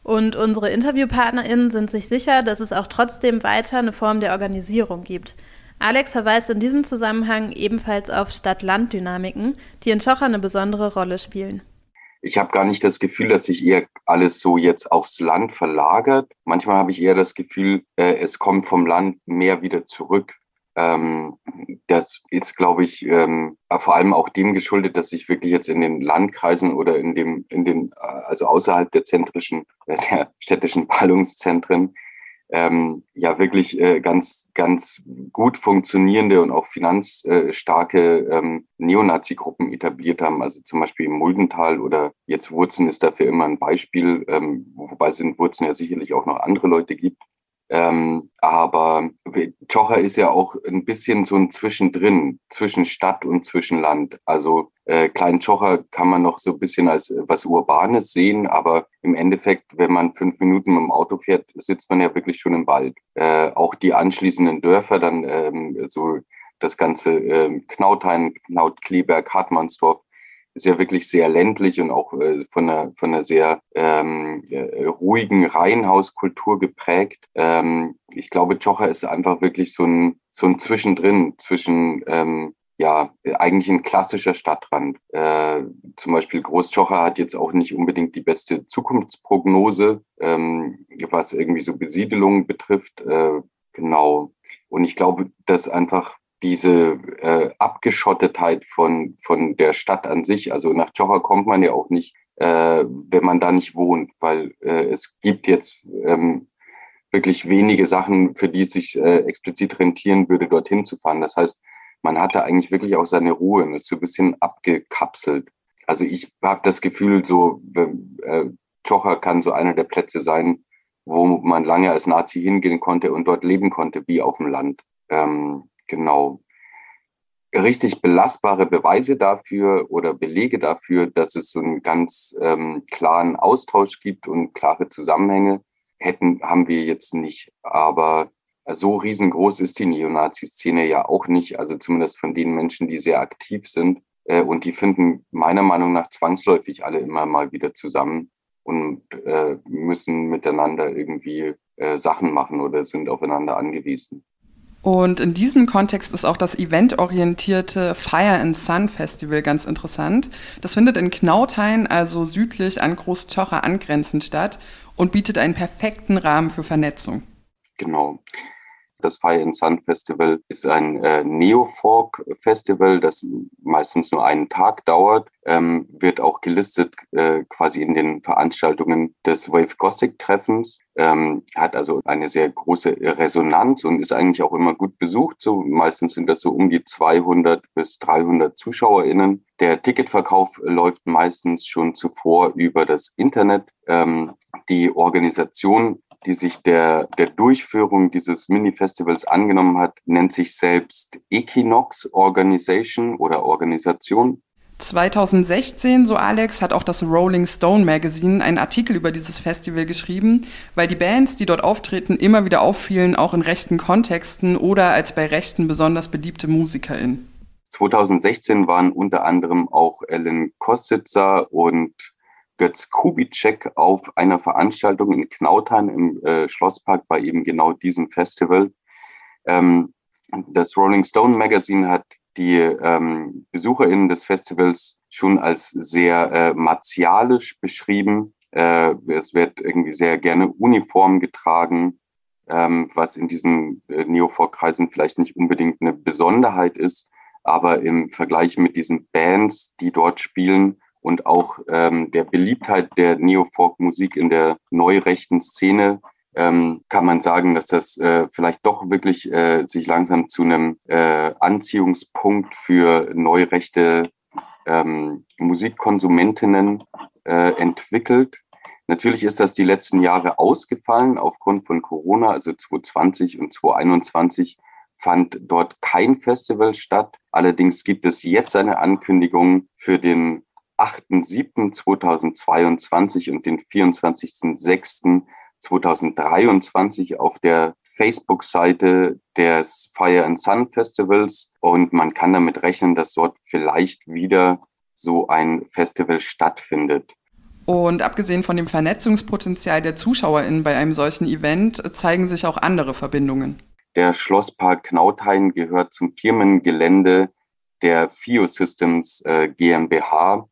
Speaker 4: Und unsere InterviewpartnerInnen sind sich sicher, dass es auch trotzdem weiter eine Form der Organisierung gibt. Alex verweist in diesem Zusammenhang ebenfalls auf Stadt-Land-Dynamiken, die in Schocher eine besondere Rolle spielen.
Speaker 2: Ich habe gar nicht das Gefühl, dass sich eher alles so jetzt aufs Land verlagert. Manchmal habe ich eher das Gefühl, äh, es kommt vom Land mehr wieder zurück. Ähm, das ist, glaube ich, ähm, vor allem auch dem geschuldet, dass sich wirklich jetzt in den Landkreisen oder in dem, in den, äh, also außerhalb der zentrischen, äh, <laughs> der städtischen Ballungszentren ähm, ja wirklich äh, ganz, ganz gut funktionierende und auch finanzstarke ähm, Neonazi-Gruppen etabliert haben. Also zum Beispiel im Muldental oder jetzt Wurzen ist dafür immer ein Beispiel, ähm, wobei es in Wurzen ja sicherlich auch noch andere Leute gibt. Ähm, aber Tschocher ist ja auch ein bisschen so ein Zwischendrin, zwischen Stadt und zwischen Land. Also äh, Klein Tschocher kann man noch so ein bisschen als was Urbanes sehen, aber im Endeffekt, wenn man fünf Minuten mit dem Auto fährt, sitzt man ja wirklich schon im Wald. Äh, auch die anschließenden Dörfer, dann ähm, so das ganze äh, Knautheim, Knaut, Kleberg, Hartmannsdorf, ist ja wirklich sehr ländlich und auch äh, von, einer, von einer sehr ähm, äh, ruhigen Reihenhauskultur geprägt. Ähm, ich glaube, Tschocher ist einfach wirklich so ein, so ein Zwischendrin zwischen ähm, ja, eigentlich ein klassischer Stadtrand. Äh, zum Beispiel Großtschocher hat jetzt auch nicht unbedingt die beste Zukunftsprognose, ähm, was irgendwie so Besiedelungen betrifft. Äh, genau. Und ich glaube, dass einfach diese äh, Abgeschottetheit von, von der Stadt an sich, also nach Tschocher kommt man ja auch nicht, äh, wenn man da nicht wohnt, weil äh, es gibt jetzt ähm, wirklich wenige Sachen, für die es sich äh, explizit rentieren würde, dorthin zu fahren. Das heißt, man hatte eigentlich wirklich auch seine Ruhe und ist so ein bisschen abgekapselt. Also ich habe das Gefühl, so äh, Tschocher kann so einer der Plätze sein, wo man lange als Nazi hingehen konnte und dort leben konnte, wie auf dem Land. Ähm, Genau. Richtig belastbare Beweise dafür oder Belege dafür, dass es so einen ganz ähm, klaren Austausch gibt und klare Zusammenhänge, hätten, haben wir jetzt nicht. Aber so riesengroß ist die Neonazi-Szene ja auch nicht, also zumindest von den Menschen, die sehr aktiv sind. Äh, und die finden meiner Meinung nach zwangsläufig alle immer mal wieder zusammen und äh, müssen miteinander irgendwie äh, Sachen machen oder sind aufeinander angewiesen.
Speaker 5: Und in diesem Kontext ist auch das eventorientierte Fire and Sun Festival ganz interessant. Das findet in Knautheim, also südlich an Großtschocher angrenzend statt und bietet einen perfekten Rahmen für Vernetzung.
Speaker 2: Genau. Das Fire and Sun Festival ist ein äh, Neo-Folk-Festival, das meistens nur einen Tag dauert, ähm, wird auch gelistet äh, quasi in den Veranstaltungen des Wave Gothic Treffens, ähm, hat also eine sehr große Resonanz und ist eigentlich auch immer gut besucht. So meistens sind das so um die 200 bis 300 ZuschauerInnen. Der Ticketverkauf läuft meistens schon zuvor über das Internet. Ähm, die Organisation die sich der, der Durchführung dieses Mini-Festivals angenommen hat, nennt sich selbst Equinox Organization oder Organisation.
Speaker 5: 2016, so Alex, hat auch das Rolling Stone Magazine einen Artikel über dieses Festival geschrieben, weil die Bands, die dort auftreten, immer wieder auffielen, auch in rechten Kontexten oder als bei Rechten besonders beliebte MusikerInnen.
Speaker 2: 2016 waren unter anderem auch Ellen Kostitzer und Götz Kubitschek auf einer Veranstaltung in Knautheim im äh, Schlosspark bei eben genau diesem Festival. Ähm, das Rolling Stone Magazine hat die ähm, BesucherInnen des Festivals schon als sehr äh, martialisch beschrieben. Äh, es wird irgendwie sehr gerne Uniform getragen, ähm, was in diesen äh, Neofolk-Kreisen vielleicht nicht unbedingt eine Besonderheit ist, aber im Vergleich mit diesen Bands, die dort spielen, und auch ähm, der Beliebtheit der Neofolk-Musik in der neurechten Szene ähm, kann man sagen, dass das äh, vielleicht doch wirklich äh, sich langsam zu einem äh, Anziehungspunkt für neurechte ähm, Musikkonsumentinnen äh, entwickelt. Natürlich ist das die letzten Jahre ausgefallen aufgrund von Corona, also 2020 und 2021 fand dort kein Festival statt. Allerdings gibt es jetzt eine Ankündigung für den 8.7.2022 und den 24.06.2023 auf der Facebook-Seite des Fire and Sun Festivals und man kann damit rechnen, dass dort vielleicht wieder so ein Festival stattfindet.
Speaker 5: Und abgesehen von dem Vernetzungspotenzial der ZuschauerInnen bei einem solchen Event zeigen sich auch andere Verbindungen.
Speaker 2: Der Schlosspark Knauthain gehört zum Firmengelände der FIO Systems äh, GmbH.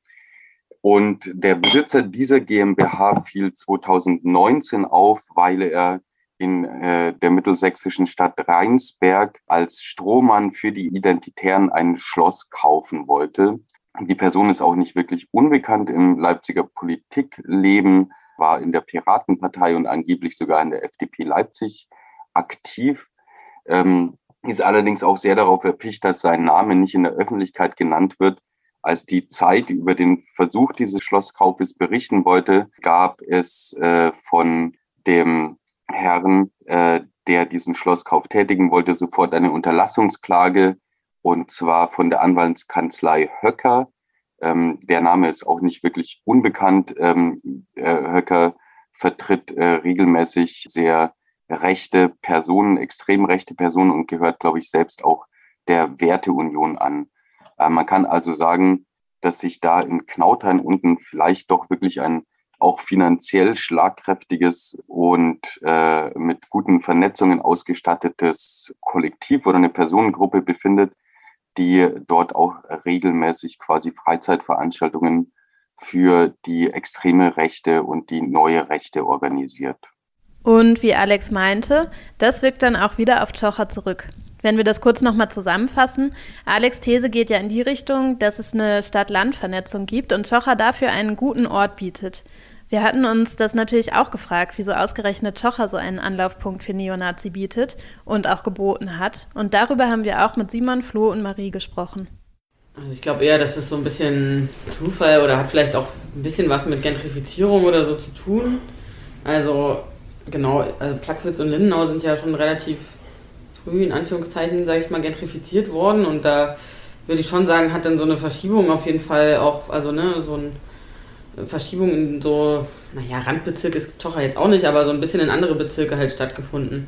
Speaker 2: Und der Besitzer dieser GmbH fiel 2019 auf, weil er in äh, der mittelsächsischen Stadt Rheinsberg als Strohmann für die Identitären ein Schloss kaufen wollte. Die Person ist auch nicht wirklich unbekannt im Leipziger Politikleben, war in der Piratenpartei und angeblich sogar in der FDP Leipzig aktiv. Ähm, ist allerdings auch sehr darauf erpicht, dass sein Name nicht in der Öffentlichkeit genannt wird. Als die Zeit über den Versuch dieses Schlosskaufes berichten wollte, gab es äh, von dem Herrn, äh, der diesen Schlosskauf tätigen wollte, sofort eine Unterlassungsklage und zwar von der Anwaltskanzlei Höcker. Ähm, der Name ist auch nicht wirklich unbekannt. Ähm, Höcker vertritt äh, regelmäßig sehr rechte Personen, extrem rechte Personen und gehört, glaube ich, selbst auch der Werteunion an. Äh, man kann also sagen, dass sich da in Knauthain unten vielleicht doch wirklich ein auch finanziell schlagkräftiges und äh, mit guten Vernetzungen ausgestattetes Kollektiv oder eine Personengruppe befindet, die dort auch regelmäßig quasi Freizeitveranstaltungen für die extreme Rechte und die neue Rechte organisiert.
Speaker 4: Und wie Alex meinte, das wirkt dann auch wieder auf Tschocher zurück. Wenn wir das kurz nochmal zusammenfassen, Alex These geht ja in die Richtung, dass es eine Stadt-Land-Vernetzung gibt und Tschocher dafür einen guten Ort bietet. Wir hatten uns das natürlich auch gefragt, wieso ausgerechnet Tschocher so einen Anlaufpunkt für Neonazi bietet und auch geboten hat. Und darüber haben wir auch mit Simon, Flo und Marie gesprochen.
Speaker 3: Also ich glaube eher, dass es so ein bisschen Zufall oder hat vielleicht auch ein bisschen was mit Gentrifizierung oder so zu tun. Also genau, also Plagwitz und Lindenau sind ja schon relativ früh in Anführungszeichen, sage ich mal, gentrifiziert worden und da würde ich schon sagen, hat dann so eine Verschiebung auf jeden Fall auch, also ne, so ein Verschiebung in so, naja, Randbezirk ist Tocha jetzt auch nicht, aber so ein bisschen in andere Bezirke halt stattgefunden.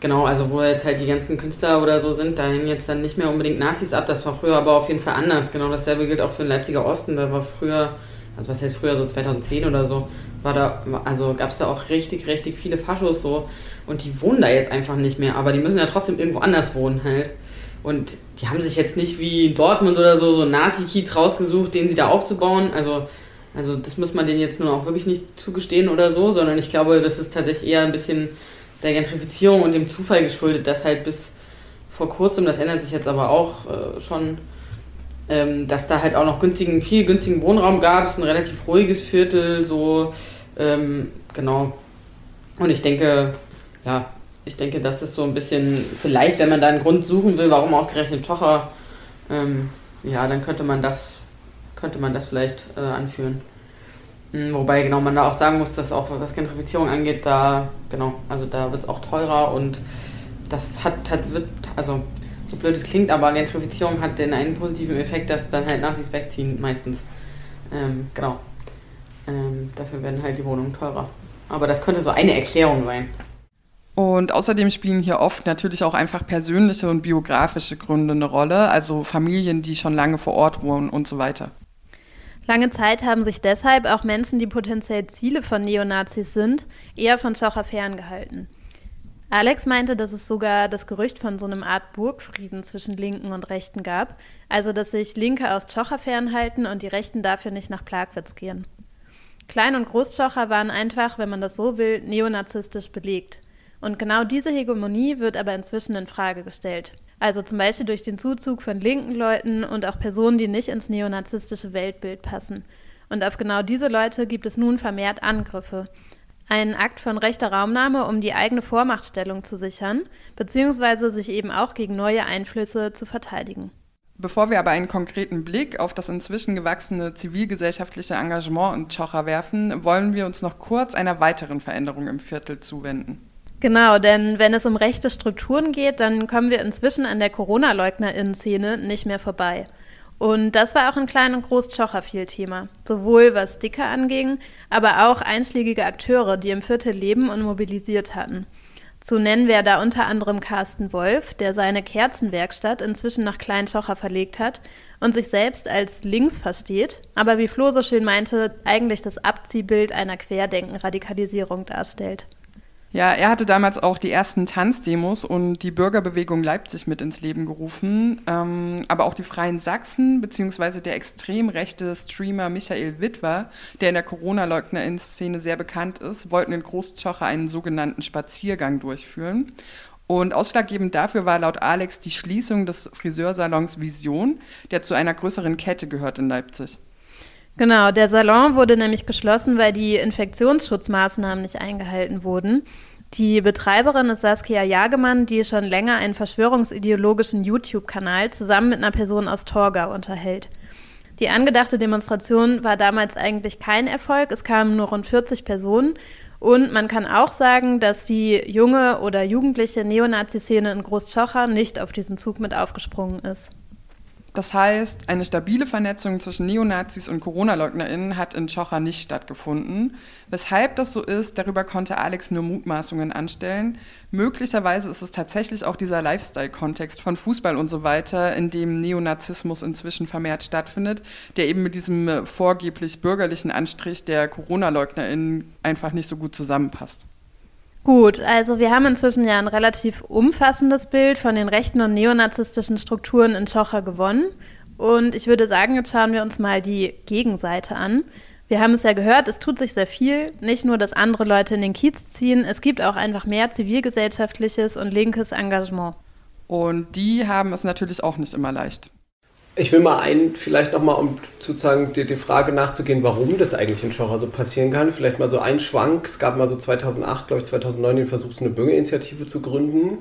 Speaker 3: Genau, also wo jetzt halt die ganzen Künstler oder so sind, da hängen jetzt dann nicht mehr unbedingt Nazis ab. Das war früher aber auf jeden Fall anders. Genau dasselbe gilt auch für den Leipziger Osten. Da war früher, also was heißt früher, so 2010 oder so, war da, also gab es da auch richtig, richtig viele Faschos so. Und die wohnen da jetzt einfach nicht mehr, aber die müssen ja trotzdem irgendwo anders wohnen halt. Und die haben sich jetzt nicht wie in Dortmund oder so so Nazi-Kiez rausgesucht, den sie da aufzubauen. Also also das muss man denen jetzt nur auch wirklich nicht zugestehen oder so, sondern ich glaube, das ist tatsächlich eher ein bisschen der Gentrifizierung und dem Zufall geschuldet, dass halt bis vor kurzem, das ändert sich jetzt aber auch äh, schon, ähm, dass da halt auch noch günstigen, viel günstigen Wohnraum gab. Es ein relativ ruhiges Viertel, so ähm, genau. Und ich denke, ja, ich denke, das ist so ein bisschen, vielleicht, wenn man da einen Grund suchen will, warum ausgerechnet Tocher, ähm, ja, dann könnte man das könnte man das vielleicht äh, anführen. Hm, wobei genau man da auch sagen muss, dass auch was Gentrifizierung angeht, da genau, also da wird es auch teurer und das hat, hat wird, also so blöd es klingt, aber Gentrifizierung hat den einen positiven Effekt, dass dann halt Nazis wegziehen meistens. Ähm, genau. Ähm, dafür werden halt die Wohnungen teurer. Aber das könnte so eine Erklärung sein.
Speaker 5: Und außerdem spielen hier oft natürlich auch einfach persönliche und biografische Gründe eine Rolle, also Familien, die schon lange vor Ort wohnen und so weiter.
Speaker 4: Lange Zeit haben sich deshalb auch Menschen, die potenziell Ziele von Neonazis sind, eher von Schocher ferngehalten. Alex meinte, dass es sogar das Gerücht von so einem Art Burgfrieden zwischen Linken und Rechten gab, also dass sich Linke aus Tschocher fernhalten und die Rechten dafür nicht nach Plagwitz gehen. Klein- und Großtschocher waren einfach, wenn man das so will, neonazistisch belegt. Und genau diese Hegemonie wird aber inzwischen in Frage gestellt. Also zum Beispiel durch den Zuzug von linken Leuten und auch Personen, die nicht ins neonazistische Weltbild passen. Und auf genau diese Leute gibt es nun vermehrt Angriffe. Ein Akt von rechter Raumnahme, um die eigene Vormachtstellung zu sichern, beziehungsweise sich eben auch gegen neue Einflüsse zu verteidigen.
Speaker 5: Bevor wir aber einen konkreten Blick auf das inzwischen gewachsene zivilgesellschaftliche Engagement in Tschocher werfen, wollen wir uns noch kurz einer weiteren Veränderung im Viertel zuwenden.
Speaker 4: Genau, denn wenn es um rechte Strukturen geht, dann kommen wir inzwischen an der Corona-LeugnerInnen-Szene nicht mehr vorbei. Und das war auch in Klein- und Groß-Tschocher viel Thema. Sowohl was Sticker anging, aber auch einschlägige Akteure, die im Viertel leben und mobilisiert hatten. Zu nennen wäre da unter anderem Carsten Wolf, der seine Kerzenwerkstatt inzwischen nach Kleinschocher verlegt hat und sich selbst als links versteht, aber wie Flo so schön meinte, eigentlich das Abziehbild einer Querdenken-Radikalisierung darstellt.
Speaker 5: Ja, er hatte damals auch die ersten Tanzdemos und die Bürgerbewegung Leipzig mit ins Leben gerufen. Ähm, aber auch die Freien Sachsen beziehungsweise der extrem rechte Streamer Michael Wittwer, der in der Corona-Leugner-Szene sehr bekannt ist, wollten in Großtschocher einen sogenannten Spaziergang durchführen. Und ausschlaggebend dafür war laut Alex die Schließung des Friseursalons Vision, der zu einer größeren Kette gehört in Leipzig.
Speaker 4: Genau, der Salon wurde nämlich geschlossen, weil die Infektionsschutzmaßnahmen nicht eingehalten wurden. Die Betreiberin ist Saskia Jagemann, die schon länger einen verschwörungsideologischen YouTube-Kanal zusammen mit einer Person aus Torgau unterhält. Die angedachte Demonstration war damals eigentlich kein Erfolg. Es kamen nur rund 40 Personen. Und man kann auch sagen, dass die junge oder jugendliche Neonazi-Szene in Großschocher nicht auf diesen Zug mit aufgesprungen ist.
Speaker 5: Das heißt, eine stabile Vernetzung zwischen Neonazis und Corona-LeugnerInnen hat in Schocher nicht stattgefunden. Weshalb das so ist, darüber konnte Alex nur Mutmaßungen anstellen. Möglicherweise ist es tatsächlich auch dieser Lifestyle-Kontext von Fußball und so weiter, in dem Neonazismus inzwischen vermehrt stattfindet, der eben mit diesem äh, vorgeblich bürgerlichen Anstrich der Corona-LeugnerInnen einfach nicht so gut zusammenpasst.
Speaker 4: Gut, also wir haben inzwischen ja ein relativ umfassendes Bild von den rechten und neonazistischen Strukturen in Schocher gewonnen. Und ich würde sagen, jetzt schauen wir uns mal die Gegenseite an. Wir haben es ja gehört, es tut sich sehr viel. Nicht nur, dass andere Leute in den Kiez ziehen, es gibt auch einfach mehr zivilgesellschaftliches und linkes Engagement.
Speaker 5: Und die haben es natürlich auch nicht immer leicht.
Speaker 9: Ich will mal ein, vielleicht nochmal, um sozusagen die, die, Frage nachzugehen, warum das eigentlich in Schocher so passieren kann. Vielleicht mal so ein Schwank. Es gab mal so 2008, glaube ich, 2009 den Versuch, so eine Bürgerinitiative zu gründen,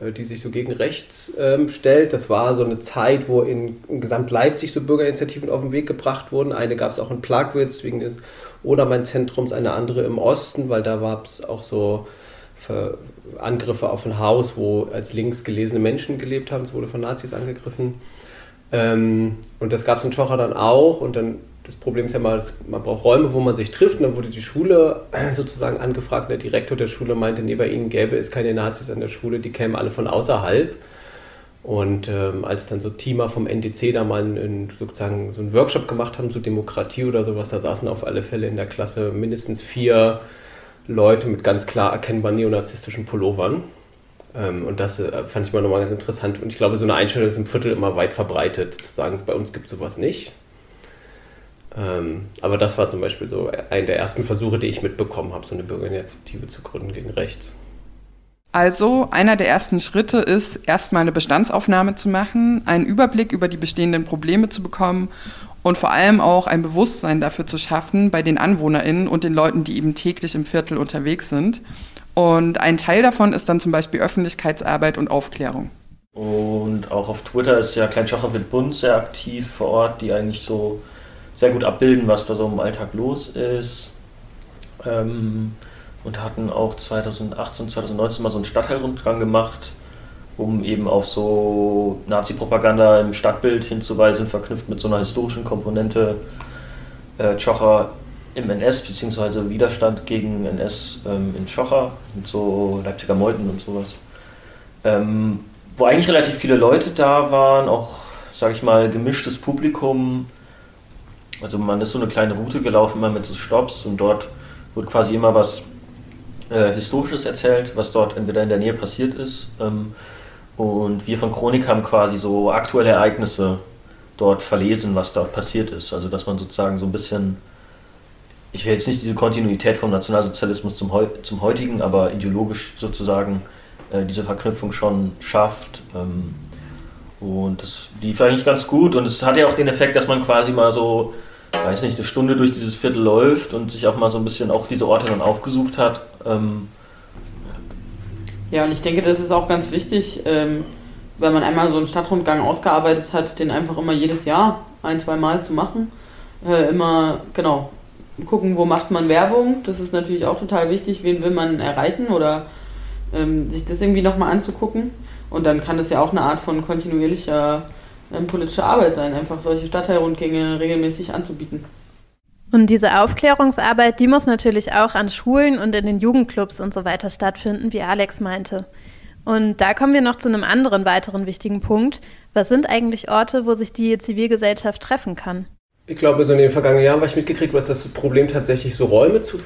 Speaker 9: äh, die sich so gegen rechts ähm, stellt. Das war so eine Zeit, wo in, in Gesamt Leipzig so Bürgerinitiativen auf den Weg gebracht wurden. Eine gab es auch in Plagwitz wegen des Odermain-Zentrums, eine andere im Osten, weil da war es auch so Angriffe auf ein Haus, wo als links gelesene Menschen gelebt haben. Es wurde von Nazis angegriffen. Ähm, und das gab es in Schocher dann auch. Und dann das Problem ist ja mal, man braucht Räume, wo man sich trifft. Und dann wurde die Schule <clears throat> sozusagen angefragt. Der Direktor der Schule meinte, nee, bei ihnen gäbe es keine Nazis an der Schule, die kämen alle von außerhalb. Und ähm, als dann so Teamer vom NDC da mal in, sozusagen so einen Workshop gemacht haben, so Demokratie oder sowas, da saßen auf alle Fälle in der Klasse mindestens vier Leute mit ganz klar erkennbar neonazistischen Pullovern. Ähm, und das äh, fand ich mal nochmal ganz interessant. Und ich glaube, so eine Einstellung ist im Viertel immer weit verbreitet, zu sagen, bei uns gibt es sowas nicht. Ähm, aber das war zum Beispiel so einer der ersten Versuche, die ich mitbekommen habe, so eine Bürgerinitiative zu gründen gegen rechts.
Speaker 5: Also, einer der ersten Schritte ist, erstmal eine Bestandsaufnahme zu machen, einen Überblick über die bestehenden Probleme zu bekommen und vor allem auch ein Bewusstsein dafür zu schaffen bei den AnwohnerInnen und den Leuten, die eben täglich im Viertel unterwegs sind. Und ein Teil davon ist dann zum Beispiel Öffentlichkeitsarbeit und Aufklärung.
Speaker 8: Und auch auf Twitter ist ja Kleinschocher wird Bund sehr aktiv vor Ort, die eigentlich so sehr gut abbilden, was da so im Alltag los ist. Ähm, und hatten auch 2018, 2019 mal so einen Stadtteilrundgang gemacht, um eben auf so Nazi-Propaganda im Stadtbild hinzuweisen, verknüpft mit so einer historischen Komponente. Äh, Tschocher im NS, beziehungsweise Widerstand gegen NS ähm, in Schocher, mit so Leipziger Meuten und sowas. Ähm, wo eigentlich relativ viele Leute da waren, auch, sag ich mal, gemischtes Publikum. Also man ist so eine kleine Route gelaufen, immer mit so Stops und dort wurde quasi immer was äh, Historisches erzählt, was dort entweder in der Nähe passiert ist. Ähm, und wir von Chronik haben quasi so aktuelle Ereignisse dort verlesen, was dort passiert ist. Also dass man sozusagen so ein bisschen ich will jetzt nicht diese Kontinuität vom Nationalsozialismus zum, Heu zum heutigen, aber ideologisch sozusagen äh, diese Verknüpfung schon schafft. Ähm, und das lief eigentlich ganz gut und es hat ja auch den Effekt, dass man quasi mal so, weiß nicht, eine Stunde durch dieses Viertel läuft und sich auch mal so ein bisschen auch diese Orte dann aufgesucht hat. Ähm,
Speaker 3: ja, und ich denke, das ist auch ganz wichtig, ähm, wenn man einmal so einen Stadtrundgang ausgearbeitet hat, den einfach immer jedes Jahr ein, zwei Mal zu machen. Äh, immer, genau, gucken, wo macht man Werbung. Das ist natürlich auch total wichtig, wen will man erreichen oder ähm, sich das irgendwie nochmal anzugucken. Und dann kann das ja auch eine Art von kontinuierlicher ähm, politischer Arbeit sein, einfach solche Stadtteilrundgänge regelmäßig anzubieten.
Speaker 4: Und diese Aufklärungsarbeit, die muss natürlich auch an Schulen und in den Jugendclubs und so weiter stattfinden, wie Alex meinte. Und da kommen wir noch zu einem anderen weiteren wichtigen Punkt. Was sind eigentlich Orte, wo sich die Zivilgesellschaft treffen kann?
Speaker 9: Ich glaube, so in den vergangenen Jahren war ich mitgekriegt, was das Problem tatsächlich so Räume zu,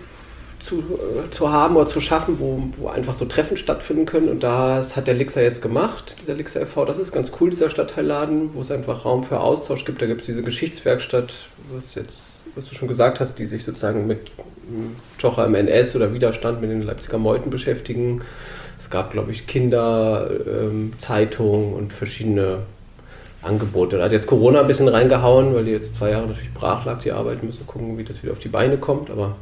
Speaker 9: zu, zu haben oder zu schaffen, wo, wo einfach so Treffen stattfinden können. Und das hat der Lixer jetzt gemacht, dieser Lixer e.V. Das ist ganz cool, dieser Stadtteilladen, wo es einfach Raum für Austausch gibt. Da gibt es diese Geschichtswerkstatt, was jetzt was du schon gesagt hast, die sich sozusagen mit Jocher im NS oder Widerstand mit den Leipziger Meuten beschäftigen. Es gab, glaube ich, Kinderzeitungen ähm, und verschiedene Angebote. Da hat jetzt Corona ein bisschen reingehauen, weil die jetzt zwei Jahre natürlich brach lag, die Arbeit. Müssen gucken, wie das wieder auf die Beine kommt. Aber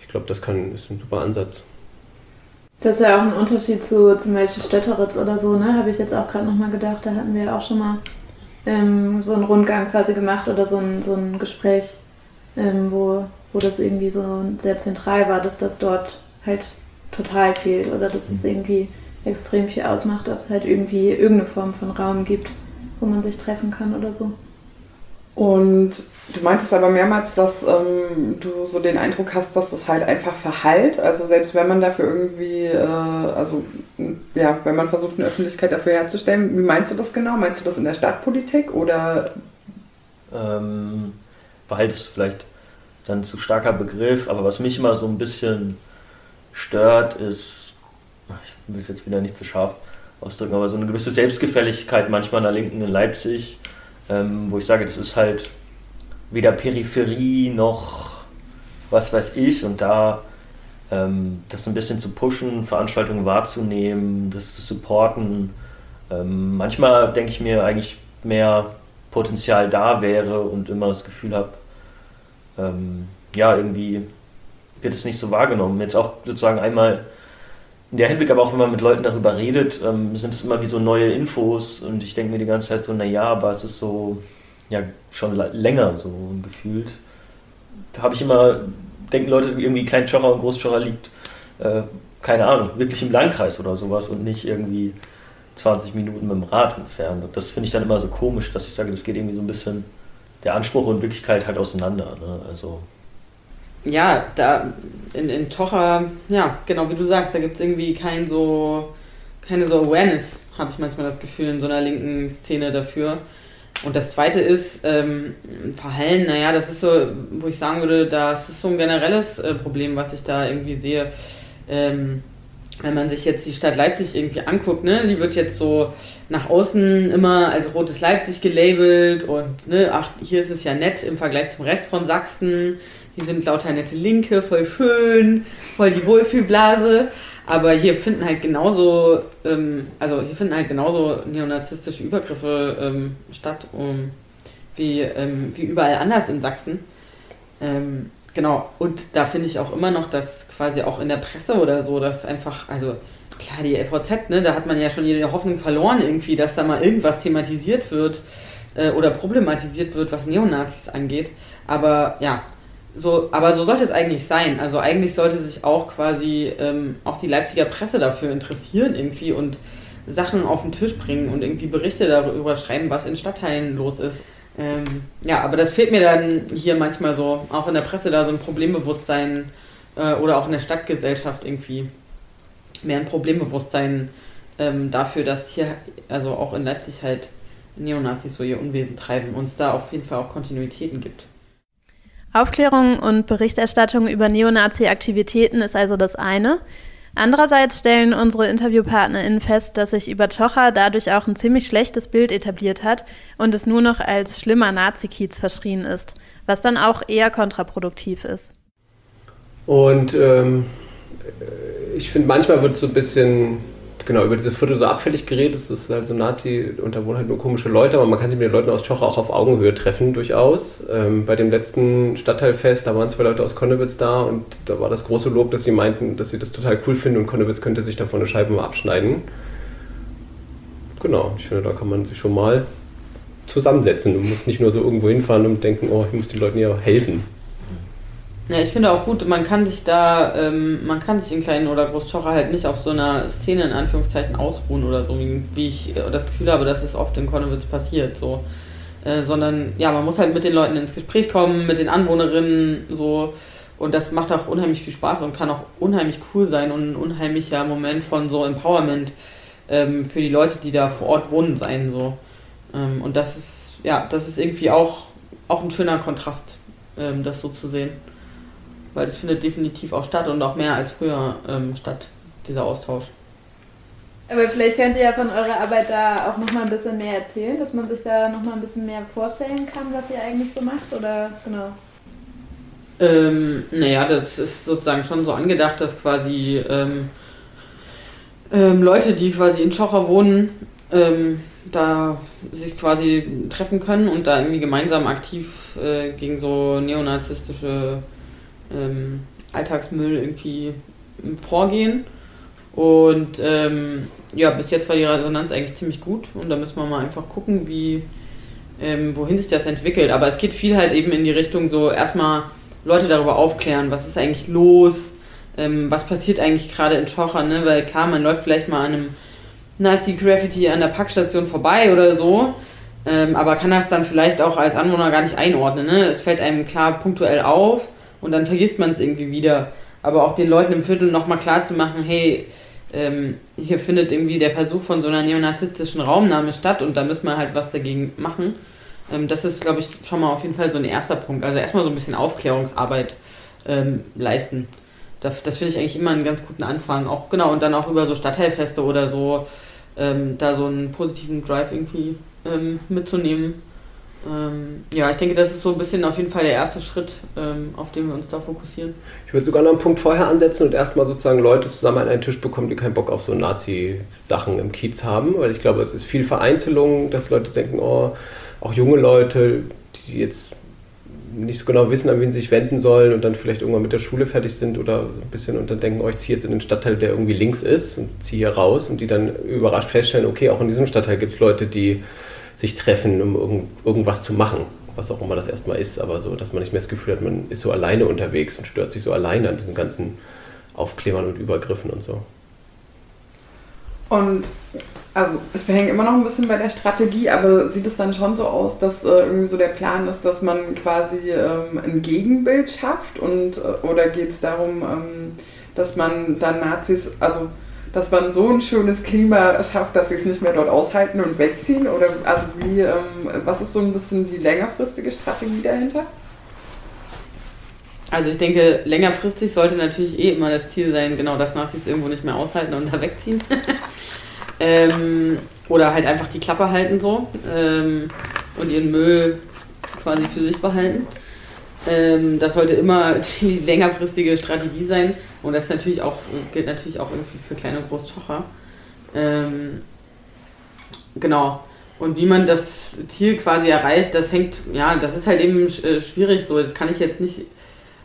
Speaker 9: ich glaube, das kann, ist ein super Ansatz.
Speaker 4: Das ist ja auch ein Unterschied zu zum Beispiel Stötteritz oder so, ne? Habe ich jetzt auch gerade nochmal gedacht. Da hatten wir ja auch schon mal ähm, so einen Rundgang quasi gemacht oder so ein, so ein Gespräch ähm, wo, wo das irgendwie so sehr zentral war, dass das dort halt total fehlt oder dass es mhm. irgendwie extrem viel ausmacht, ob es halt irgendwie irgendeine Form von Raum gibt, wo man sich treffen kann oder so.
Speaker 5: Und du meintest aber mehrmals, dass ähm, du so den Eindruck hast, dass das halt einfach verhallt. Also selbst wenn man dafür irgendwie, äh, also ja, wenn man versucht, eine Öffentlichkeit dafür herzustellen, wie meinst du das genau? Meinst du das in der Stadtpolitik oder?
Speaker 8: Ähm, Wald ist vielleicht dann zu starker Begriff, aber was mich immer so ein bisschen stört, ist, ich will es jetzt wieder nicht zu scharf ausdrücken, aber so eine gewisse Selbstgefälligkeit manchmal in der Linken in Leipzig, ähm, wo ich sage, das ist halt weder Peripherie noch was weiß ich und da ähm, das ein bisschen zu pushen, Veranstaltungen wahrzunehmen, das zu supporten. Ähm, manchmal denke ich mir eigentlich mehr Potenzial da wäre und immer das Gefühl habe, ähm, ja, irgendwie wird es nicht so wahrgenommen. Jetzt auch sozusagen einmal in der Hinblick, aber auch wenn man mit Leuten darüber redet, ähm, sind es immer wie so neue Infos und ich denke mir die ganze Zeit so, naja, aber es ist so, ja, schon länger so gefühlt. Da habe ich immer, denken Leute, irgendwie Kleinschorrer und Großschorrer liegt, äh, keine Ahnung, wirklich im Landkreis oder sowas und nicht irgendwie 20 Minuten mit dem Rad entfernt. Und das finde ich dann immer so komisch, dass ich sage, das geht irgendwie so ein bisschen der Anspruch und Wirklichkeit halt auseinander. Ne? Also
Speaker 3: ja, da in, in Tocha, ja, genau wie du sagst, da gibt es irgendwie kein so, keine so Awareness, habe ich manchmal das Gefühl, in so einer linken Szene dafür. Und das zweite ist, ähm, Verhallen, naja, das ist so, wo ich sagen würde, das ist so ein generelles äh, Problem, was ich da irgendwie sehe. Ähm, wenn man sich jetzt die Stadt Leipzig irgendwie anguckt, ne, die wird jetzt so nach außen immer als rotes Leipzig gelabelt und ne, ach, hier ist es ja nett im Vergleich zum Rest von Sachsen. Hier sind lauter nette Linke, voll schön, voll die Wohlfühlblase. Aber hier finden halt genauso, ähm, also hier finden halt genauso neonazistische Übergriffe ähm, statt, um, wie, ähm, wie überall anders in Sachsen. Ähm, Genau, und da finde ich auch immer noch, dass quasi auch in der Presse oder so, dass einfach, also klar, die LVZ, ne, da hat man ja schon jede Hoffnung verloren irgendwie, dass da mal irgendwas thematisiert wird äh, oder problematisiert wird, was Neonazis angeht. Aber ja, so, aber so sollte es eigentlich sein. Also eigentlich sollte sich auch quasi ähm, auch die Leipziger Presse dafür interessieren irgendwie und Sachen auf den Tisch bringen und irgendwie Berichte darüber schreiben, was in Stadtteilen los ist. Ähm, ja, aber das fehlt mir dann hier manchmal so, auch in der Presse da so ein Problembewusstsein äh, oder auch in der Stadtgesellschaft irgendwie mehr ein Problembewusstsein ähm, dafür, dass hier, also auch in Leipzig halt Neonazis so ihr Unwesen treiben und es da auf jeden Fall auch Kontinuitäten gibt.
Speaker 4: Aufklärung und Berichterstattung über Neonazi-Aktivitäten ist also das eine. Andererseits stellen unsere InterviewpartnerInnen fest, dass sich über Chocha dadurch auch ein ziemlich schlechtes Bild etabliert hat und es nur noch als schlimmer Nazi-Kiez verschrien ist, was dann auch eher kontraproduktiv ist.
Speaker 9: Und ähm, ich finde, manchmal wird so ein bisschen genau, über diese Viertel so abfällig geredet. Das ist halt so Nazi und da wohnen halt nur komische Leute, aber man kann sich mit den Leuten aus Schocher auch auf Augenhöhe treffen, durchaus. Ähm, bei dem letzten Stadtteilfest, da waren zwei Leute aus Konnewitz da und da war das große Lob, dass sie meinten, dass sie das total cool finden und Konnewitz könnte sich davon eine Scheibe mal abschneiden. Genau, ich finde, da kann man sich schon mal zusammensetzen. Du musst nicht nur so irgendwo hinfahren und denken, oh, ich muss den Leuten ja helfen.
Speaker 3: Ja, ich finde auch gut, man kann sich da, ähm, man kann sich in kleinen oder Großschocher halt nicht auf so einer Szene in Anführungszeichen ausruhen oder so, wie, wie ich äh, das Gefühl habe, dass es oft in Konnewitz passiert. So. äh, sondern ja, man muss halt mit den Leuten ins Gespräch kommen, mit den Anwohnerinnen so. Und das macht auch unheimlich viel Spaß und kann auch unheimlich cool sein und ein unheimlicher Moment von so Empowerment ähm, für die Leute, die da vor Ort wohnen, sein. So. Ähm, und das ist, ja, das ist irgendwie auch, auch ein schöner Kontrast, ähm, das so zu sehen. Weil das findet definitiv auch statt und auch mehr als früher ähm, statt, dieser Austausch.
Speaker 4: Aber vielleicht könnt ihr ja von eurer Arbeit da auch nochmal ein bisschen mehr erzählen, dass man sich da nochmal ein bisschen mehr vorstellen kann, was ihr eigentlich so macht, oder genau?
Speaker 3: Ähm, naja, das ist sozusagen schon so angedacht, dass quasi ähm, ähm, Leute, die quasi in Schocher wohnen, ähm, da sich quasi treffen können und da irgendwie gemeinsam aktiv äh, gegen so neonazistische ähm, Alltagsmüll irgendwie vorgehen. Und ähm, ja, bis jetzt war die Resonanz eigentlich ziemlich gut und da müssen wir mal einfach gucken, wie, ähm, wohin sich das entwickelt. Aber es geht viel halt eben in die Richtung so erstmal Leute darüber aufklären, was ist eigentlich los, ähm, was passiert eigentlich gerade in Schocher, ne? Weil klar, man läuft vielleicht mal an einem Nazi-Graffiti an der Packstation vorbei oder so, ähm, aber kann das dann vielleicht auch als Anwohner gar nicht einordnen. Ne? Es fällt einem klar punktuell auf und dann vergisst man es irgendwie wieder. Aber auch den Leuten im Viertel nochmal klar zu machen, hey, ähm, hier findet irgendwie der Versuch von so einer neonazistischen Raumnahme statt und da müssen wir halt was dagegen machen. Ähm, das ist, glaube ich, schon mal auf jeden Fall so ein erster Punkt. Also erstmal so ein bisschen Aufklärungsarbeit ähm, leisten. Das, das finde ich eigentlich immer einen ganz guten Anfang. Auch genau, und dann auch über so Stadtteilfeste oder so, ähm, da so einen positiven Drive irgendwie ähm, mitzunehmen. Ähm, ja, ich denke, das ist so ein bisschen auf jeden Fall der erste Schritt, ähm, auf den wir uns da fokussieren.
Speaker 9: Ich würde sogar noch einen Punkt vorher ansetzen und erstmal sozusagen Leute zusammen an einen Tisch bekommen, die keinen Bock auf so Nazi-Sachen im Kiez haben, weil ich glaube, es ist viel Vereinzelung, dass Leute denken, oh, auch junge Leute, die jetzt nicht so genau wissen, an wen sie sich wenden sollen und dann vielleicht irgendwann mit der Schule fertig sind oder ein bisschen und dann denken, oh, ich ziehe jetzt in den Stadtteil, der irgendwie links ist und ziehe hier raus und die dann überrascht feststellen, okay, auch in diesem Stadtteil gibt es Leute, die sich treffen, um irgend, irgendwas zu machen, was auch immer das erstmal ist, aber so, dass man nicht mehr das Gefühl hat, man ist so alleine unterwegs und stört sich so alleine an diesen ganzen Aufklebern und Übergriffen und so.
Speaker 5: Und also es hängt immer noch ein bisschen bei der Strategie, aber sieht es dann schon so aus, dass äh, irgendwie so der Plan ist, dass man quasi ähm, ein Gegenbild schafft und äh, oder geht es darum, ähm, dass man dann Nazis, also dass man so ein schönes Klima schafft, dass sie es nicht mehr dort aushalten und wegziehen? Oder also wie, ähm, was ist so ein bisschen die längerfristige Strategie dahinter?
Speaker 3: Also ich denke, längerfristig sollte natürlich eh immer das Ziel sein, genau, dass Nazis irgendwo nicht mehr aushalten und da wegziehen. <laughs> ähm, oder halt einfach die Klappe halten so ähm, und ihren Müll quasi für sich behalten. Ähm, das sollte immer die <laughs> längerfristige Strategie sein. Und das natürlich auch, gilt natürlich auch irgendwie für kleine und Großschocher. Ähm, genau. Und wie man das Ziel quasi erreicht, das hängt, ja, das ist halt eben äh, schwierig so. Das kann ich jetzt nicht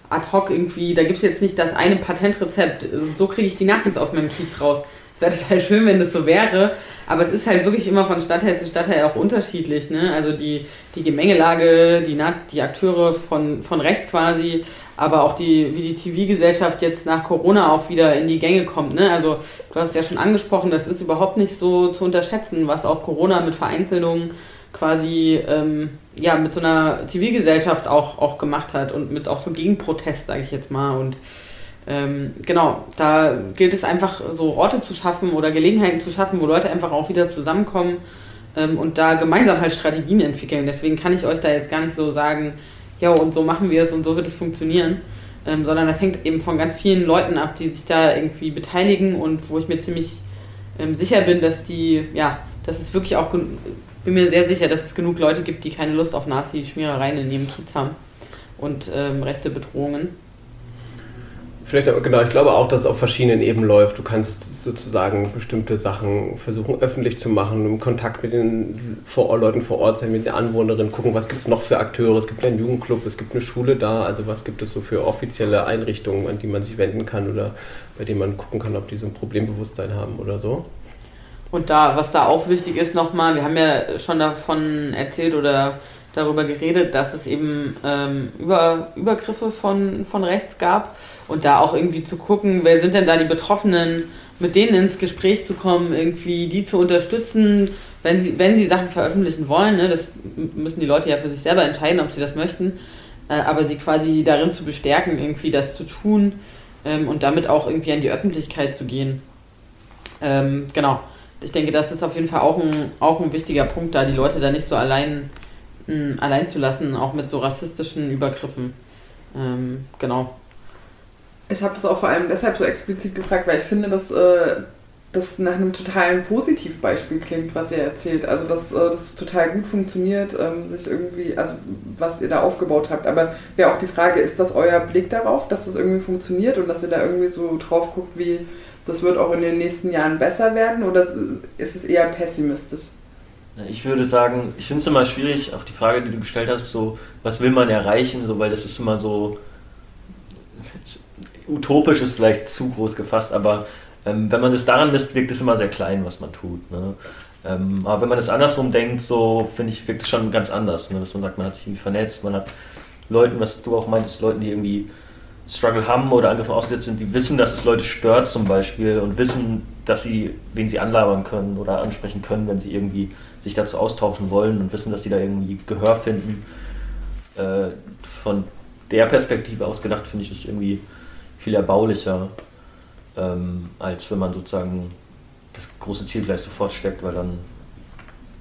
Speaker 3: ad hoc irgendwie, da gibt es jetzt nicht das eine Patentrezept. So kriege ich die Nazis aus meinem Kiez raus. Es wäre total schön, wenn das so wäre, aber es ist halt wirklich immer von Stadtteil zu Stadtteil auch unterschiedlich. Ne? Also die, die Gemengelage, die, die Akteure von, von rechts quasi, aber auch die, wie die Zivilgesellschaft jetzt nach Corona auch wieder in die Gänge kommt. Ne? Also du hast ja schon angesprochen, das ist überhaupt nicht so zu unterschätzen, was auch Corona mit Vereinzelungen quasi ähm, ja, mit so einer Zivilgesellschaft auch, auch gemacht hat und mit auch so Gegenprotest, sage ich jetzt mal. Und ähm, genau, da gilt es einfach so Orte zu schaffen oder Gelegenheiten zu schaffen, wo Leute einfach auch wieder zusammenkommen ähm, und da gemeinsam halt Strategien entwickeln. Deswegen kann ich euch da jetzt gar nicht so sagen, ja, und so machen wir es und so wird es funktionieren. Ähm, sondern das hängt eben von ganz vielen Leuten ab, die sich da irgendwie beteiligen und wo ich mir ziemlich ähm, sicher bin, dass die, ja, dass es wirklich auch, bin mir sehr sicher, dass es genug Leute gibt, die keine Lust auf Nazi-Schmierereien in ihrem Kiez haben und ähm, rechte Bedrohungen.
Speaker 9: Vielleicht, aber genau, ich glaube auch, dass es auf verschiedenen Ebenen läuft. Du kannst sozusagen bestimmte Sachen versuchen öffentlich zu machen, im Kontakt mit den vor Leuten vor Ort sein, mit den Anwohnerinnen, gucken, was gibt es noch für Akteure. Es gibt einen Jugendclub, es gibt eine Schule da, also was gibt es so für offizielle Einrichtungen, an die man sich wenden kann oder bei denen man gucken kann, ob die so ein Problembewusstsein haben oder so.
Speaker 3: Und da, was da auch wichtig ist nochmal, wir haben ja schon davon erzählt oder darüber geredet, dass es eben ähm, Über, Übergriffe von, von rechts gab und da auch irgendwie zu gucken, wer sind denn da die Betroffenen, mit denen ins Gespräch zu kommen, irgendwie die zu unterstützen, wenn sie, wenn sie Sachen veröffentlichen wollen. Ne, das müssen die Leute ja für sich selber entscheiden, ob sie das möchten, äh, aber sie quasi darin zu bestärken, irgendwie das zu tun ähm, und damit auch irgendwie an die Öffentlichkeit zu gehen. Ähm, genau. Ich denke, das ist auf jeden Fall auch ein, auch ein wichtiger Punkt, da die Leute da nicht so allein, mh, hm, allein zu lassen, auch mit so rassistischen Übergriffen. Ähm, genau.
Speaker 5: Ich habe das auch vor allem deshalb so explizit gefragt, weil ich finde, dass äh, das nach einem totalen Positivbeispiel klingt, was ihr erzählt. Also, dass äh, das total gut funktioniert, ähm, sich irgendwie, also was ihr da aufgebaut habt. Aber wäre auch die Frage, ist das euer Blick darauf, dass das irgendwie funktioniert und dass ihr da irgendwie so drauf guckt, wie das wird auch in den nächsten Jahren besser werden oder ist es eher pessimistisch?
Speaker 8: Ich würde sagen, ich finde es immer schwierig, auch die Frage, die du gestellt hast, so, was will man erreichen, so, weil das ist immer so, utopisch ist vielleicht zu groß gefasst, aber ähm, wenn man es daran misst, wirkt es immer sehr klein, was man tut. Ne? Ähm, aber wenn man es andersrum denkt, so finde ich, wirkt es schon ganz anders. Ne? Dass man sagt, man hat sich irgendwie vernetzt, man hat Leuten, was du auch meintest, Leuten, die irgendwie Struggle haben oder Angriffe ausgesetzt sind, die wissen, dass es Leute stört zum Beispiel und wissen, dass sie, wen sie anlabern können oder ansprechen können, wenn sie irgendwie sich dazu austauschen wollen und wissen, dass die da irgendwie Gehör finden. Äh, von der Perspektive aus gedacht, finde ich es irgendwie viel erbaulicher, ähm, als wenn man sozusagen das große Ziel gleich sofort steckt, weil dann,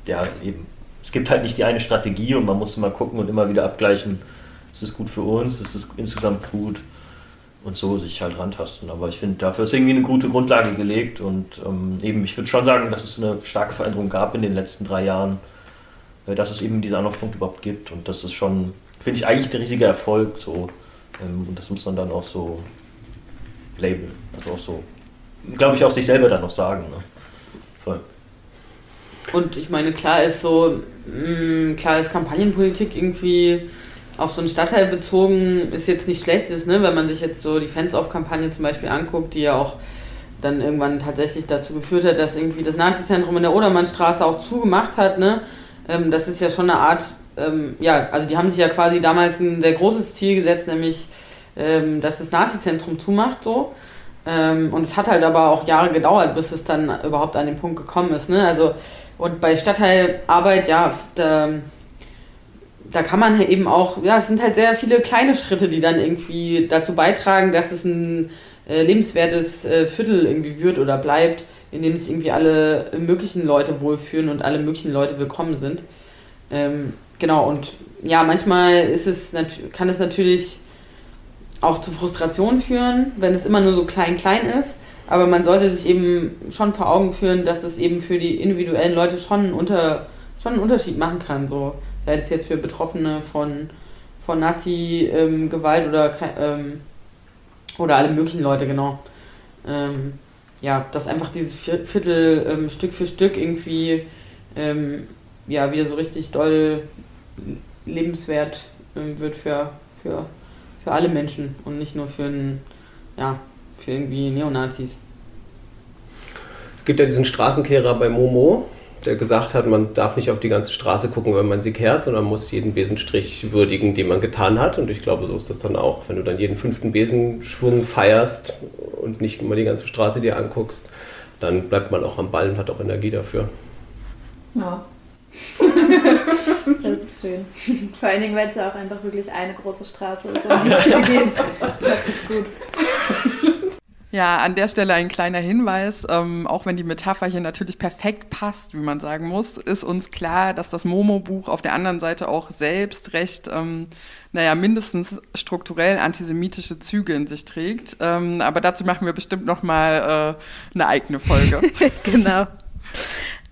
Speaker 8: ja, eben, es gibt halt nicht die eine Strategie und man muss immer gucken und immer wieder abgleichen, ist es gut für uns, ist es insgesamt gut und so sich halt rantasten. Aber ich finde, dafür ist irgendwie eine gute Grundlage gelegt und ähm, eben, ich würde schon sagen, dass es eine starke Veränderung gab in den letzten drei Jahren, äh, dass es eben diese Anlaufpunkt überhaupt gibt und das ist schon, finde ich, eigentlich ein riesiger Erfolg so. Ähm, und das muss man dann auch so labeln. Also auch so, glaube ich, auch sich selber dann noch sagen. Ne? Voll.
Speaker 3: Und ich meine, klar ist so, mh, mm, klar ist Kampagnenpolitik irgendwie auf so einen Stadtteil bezogen, ist jetzt nicht schlecht ist, ne? wenn man sich jetzt so die Fans-Off-Kampagne zum Beispiel anguckt, die ja auch dann irgendwann tatsächlich dazu geführt hat, dass irgendwie das Nazi-Zentrum in der Odermannstraße auch zugemacht hat. Ne? Ähm, das ist ja schon eine Art, ähm, ja, also die haben sich ja quasi damals ein sehr großes Ziel gesetzt, nämlich ähm, dass das Nazi-Zentrum zumacht so. Ähm, und es hat halt aber auch Jahre gedauert, bis es dann überhaupt an den Punkt gekommen ist. Ne? Also, und bei Stadtteilarbeit, ja, da, da kann man halt eben auch, ja, es sind halt sehr viele kleine Schritte, die dann irgendwie dazu beitragen, dass es ein äh, lebenswertes äh, Viertel irgendwie wird oder bleibt, in dem sich irgendwie alle möglichen Leute wohlfühlen und alle möglichen Leute willkommen sind. Ähm, genau, und ja, manchmal ist es kann es natürlich auch zu Frustration führen, wenn es immer nur so klein-klein ist. Aber man sollte sich eben schon vor Augen führen, dass es eben für die individuellen Leute schon, unter, schon einen Unterschied machen kann. So, sei es jetzt für Betroffene von, von Nazi-Gewalt ähm, oder, ähm, oder alle möglichen Leute, genau. Ähm, ja, dass einfach dieses Viertel ähm, Stück für Stück irgendwie ähm, ja, wieder so richtig doll lebenswert wird für, für für alle Menschen und nicht nur für, ein, ja, für irgendwie Neonazis.
Speaker 9: Es gibt ja diesen Straßenkehrer bei Momo, der gesagt hat, man darf nicht auf die ganze Straße gucken, wenn man sie kehrt, sondern muss jeden Besenstrich würdigen, den man getan hat. Und ich glaube, so ist das dann auch. Wenn du dann jeden fünften Besenschwung feierst und nicht immer die ganze Straße dir anguckst, dann bleibt man auch am Ball und hat auch Energie dafür.
Speaker 4: Ja. <laughs> das ist schön. Vor allen Dingen, weil es ja auch einfach wirklich eine große Straße ist, um die <laughs> es geht. Das ist gut. <laughs>
Speaker 5: Ja, an der Stelle ein kleiner Hinweis. Ähm, auch wenn die Metapher hier natürlich perfekt passt, wie man sagen muss, ist uns klar, dass das Momo-Buch auf der anderen Seite auch selbst recht, ähm, naja, mindestens strukturell antisemitische Züge in sich trägt. Ähm, aber dazu machen wir bestimmt nochmal äh, eine eigene Folge. <laughs>
Speaker 4: genau.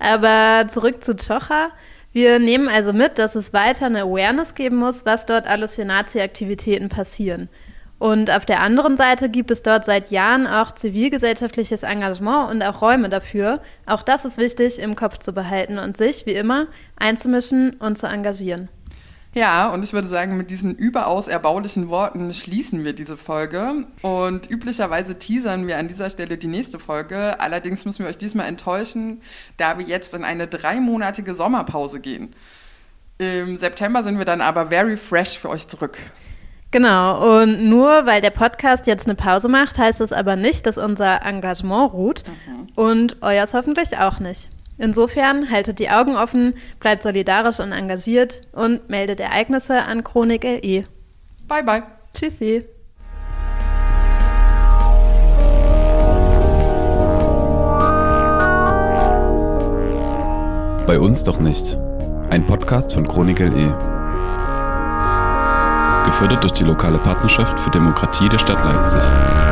Speaker 4: Aber zurück zu Chocha. Wir nehmen also mit, dass es weiter eine Awareness geben muss, was dort alles für Nazi-Aktivitäten passieren. Und auf der anderen Seite gibt es dort seit Jahren auch zivilgesellschaftliches Engagement und auch Räume dafür. Auch das ist wichtig im Kopf zu behalten und sich, wie immer, einzumischen und zu engagieren.
Speaker 5: Ja, und ich würde sagen, mit diesen überaus erbaulichen Worten schließen wir diese Folge. Und üblicherweise teasern wir an dieser Stelle die nächste Folge. Allerdings müssen wir euch diesmal enttäuschen, da wir jetzt in eine dreimonatige Sommerpause gehen. Im September sind wir dann aber very fresh für euch zurück.
Speaker 4: Genau, und nur weil der Podcast jetzt eine Pause macht, heißt es aber nicht, dass unser Engagement ruht mhm. und euers hoffentlich auch nicht. Insofern haltet die Augen offen, bleibt solidarisch und engagiert und meldet Ereignisse an Chronik LE.
Speaker 5: Bye bye.
Speaker 4: Tschüssi.
Speaker 1: Bei uns doch nicht. Ein Podcast von Chronik LE. Gefördert durch die lokale Partnerschaft für Demokratie der Stadt Leipzig.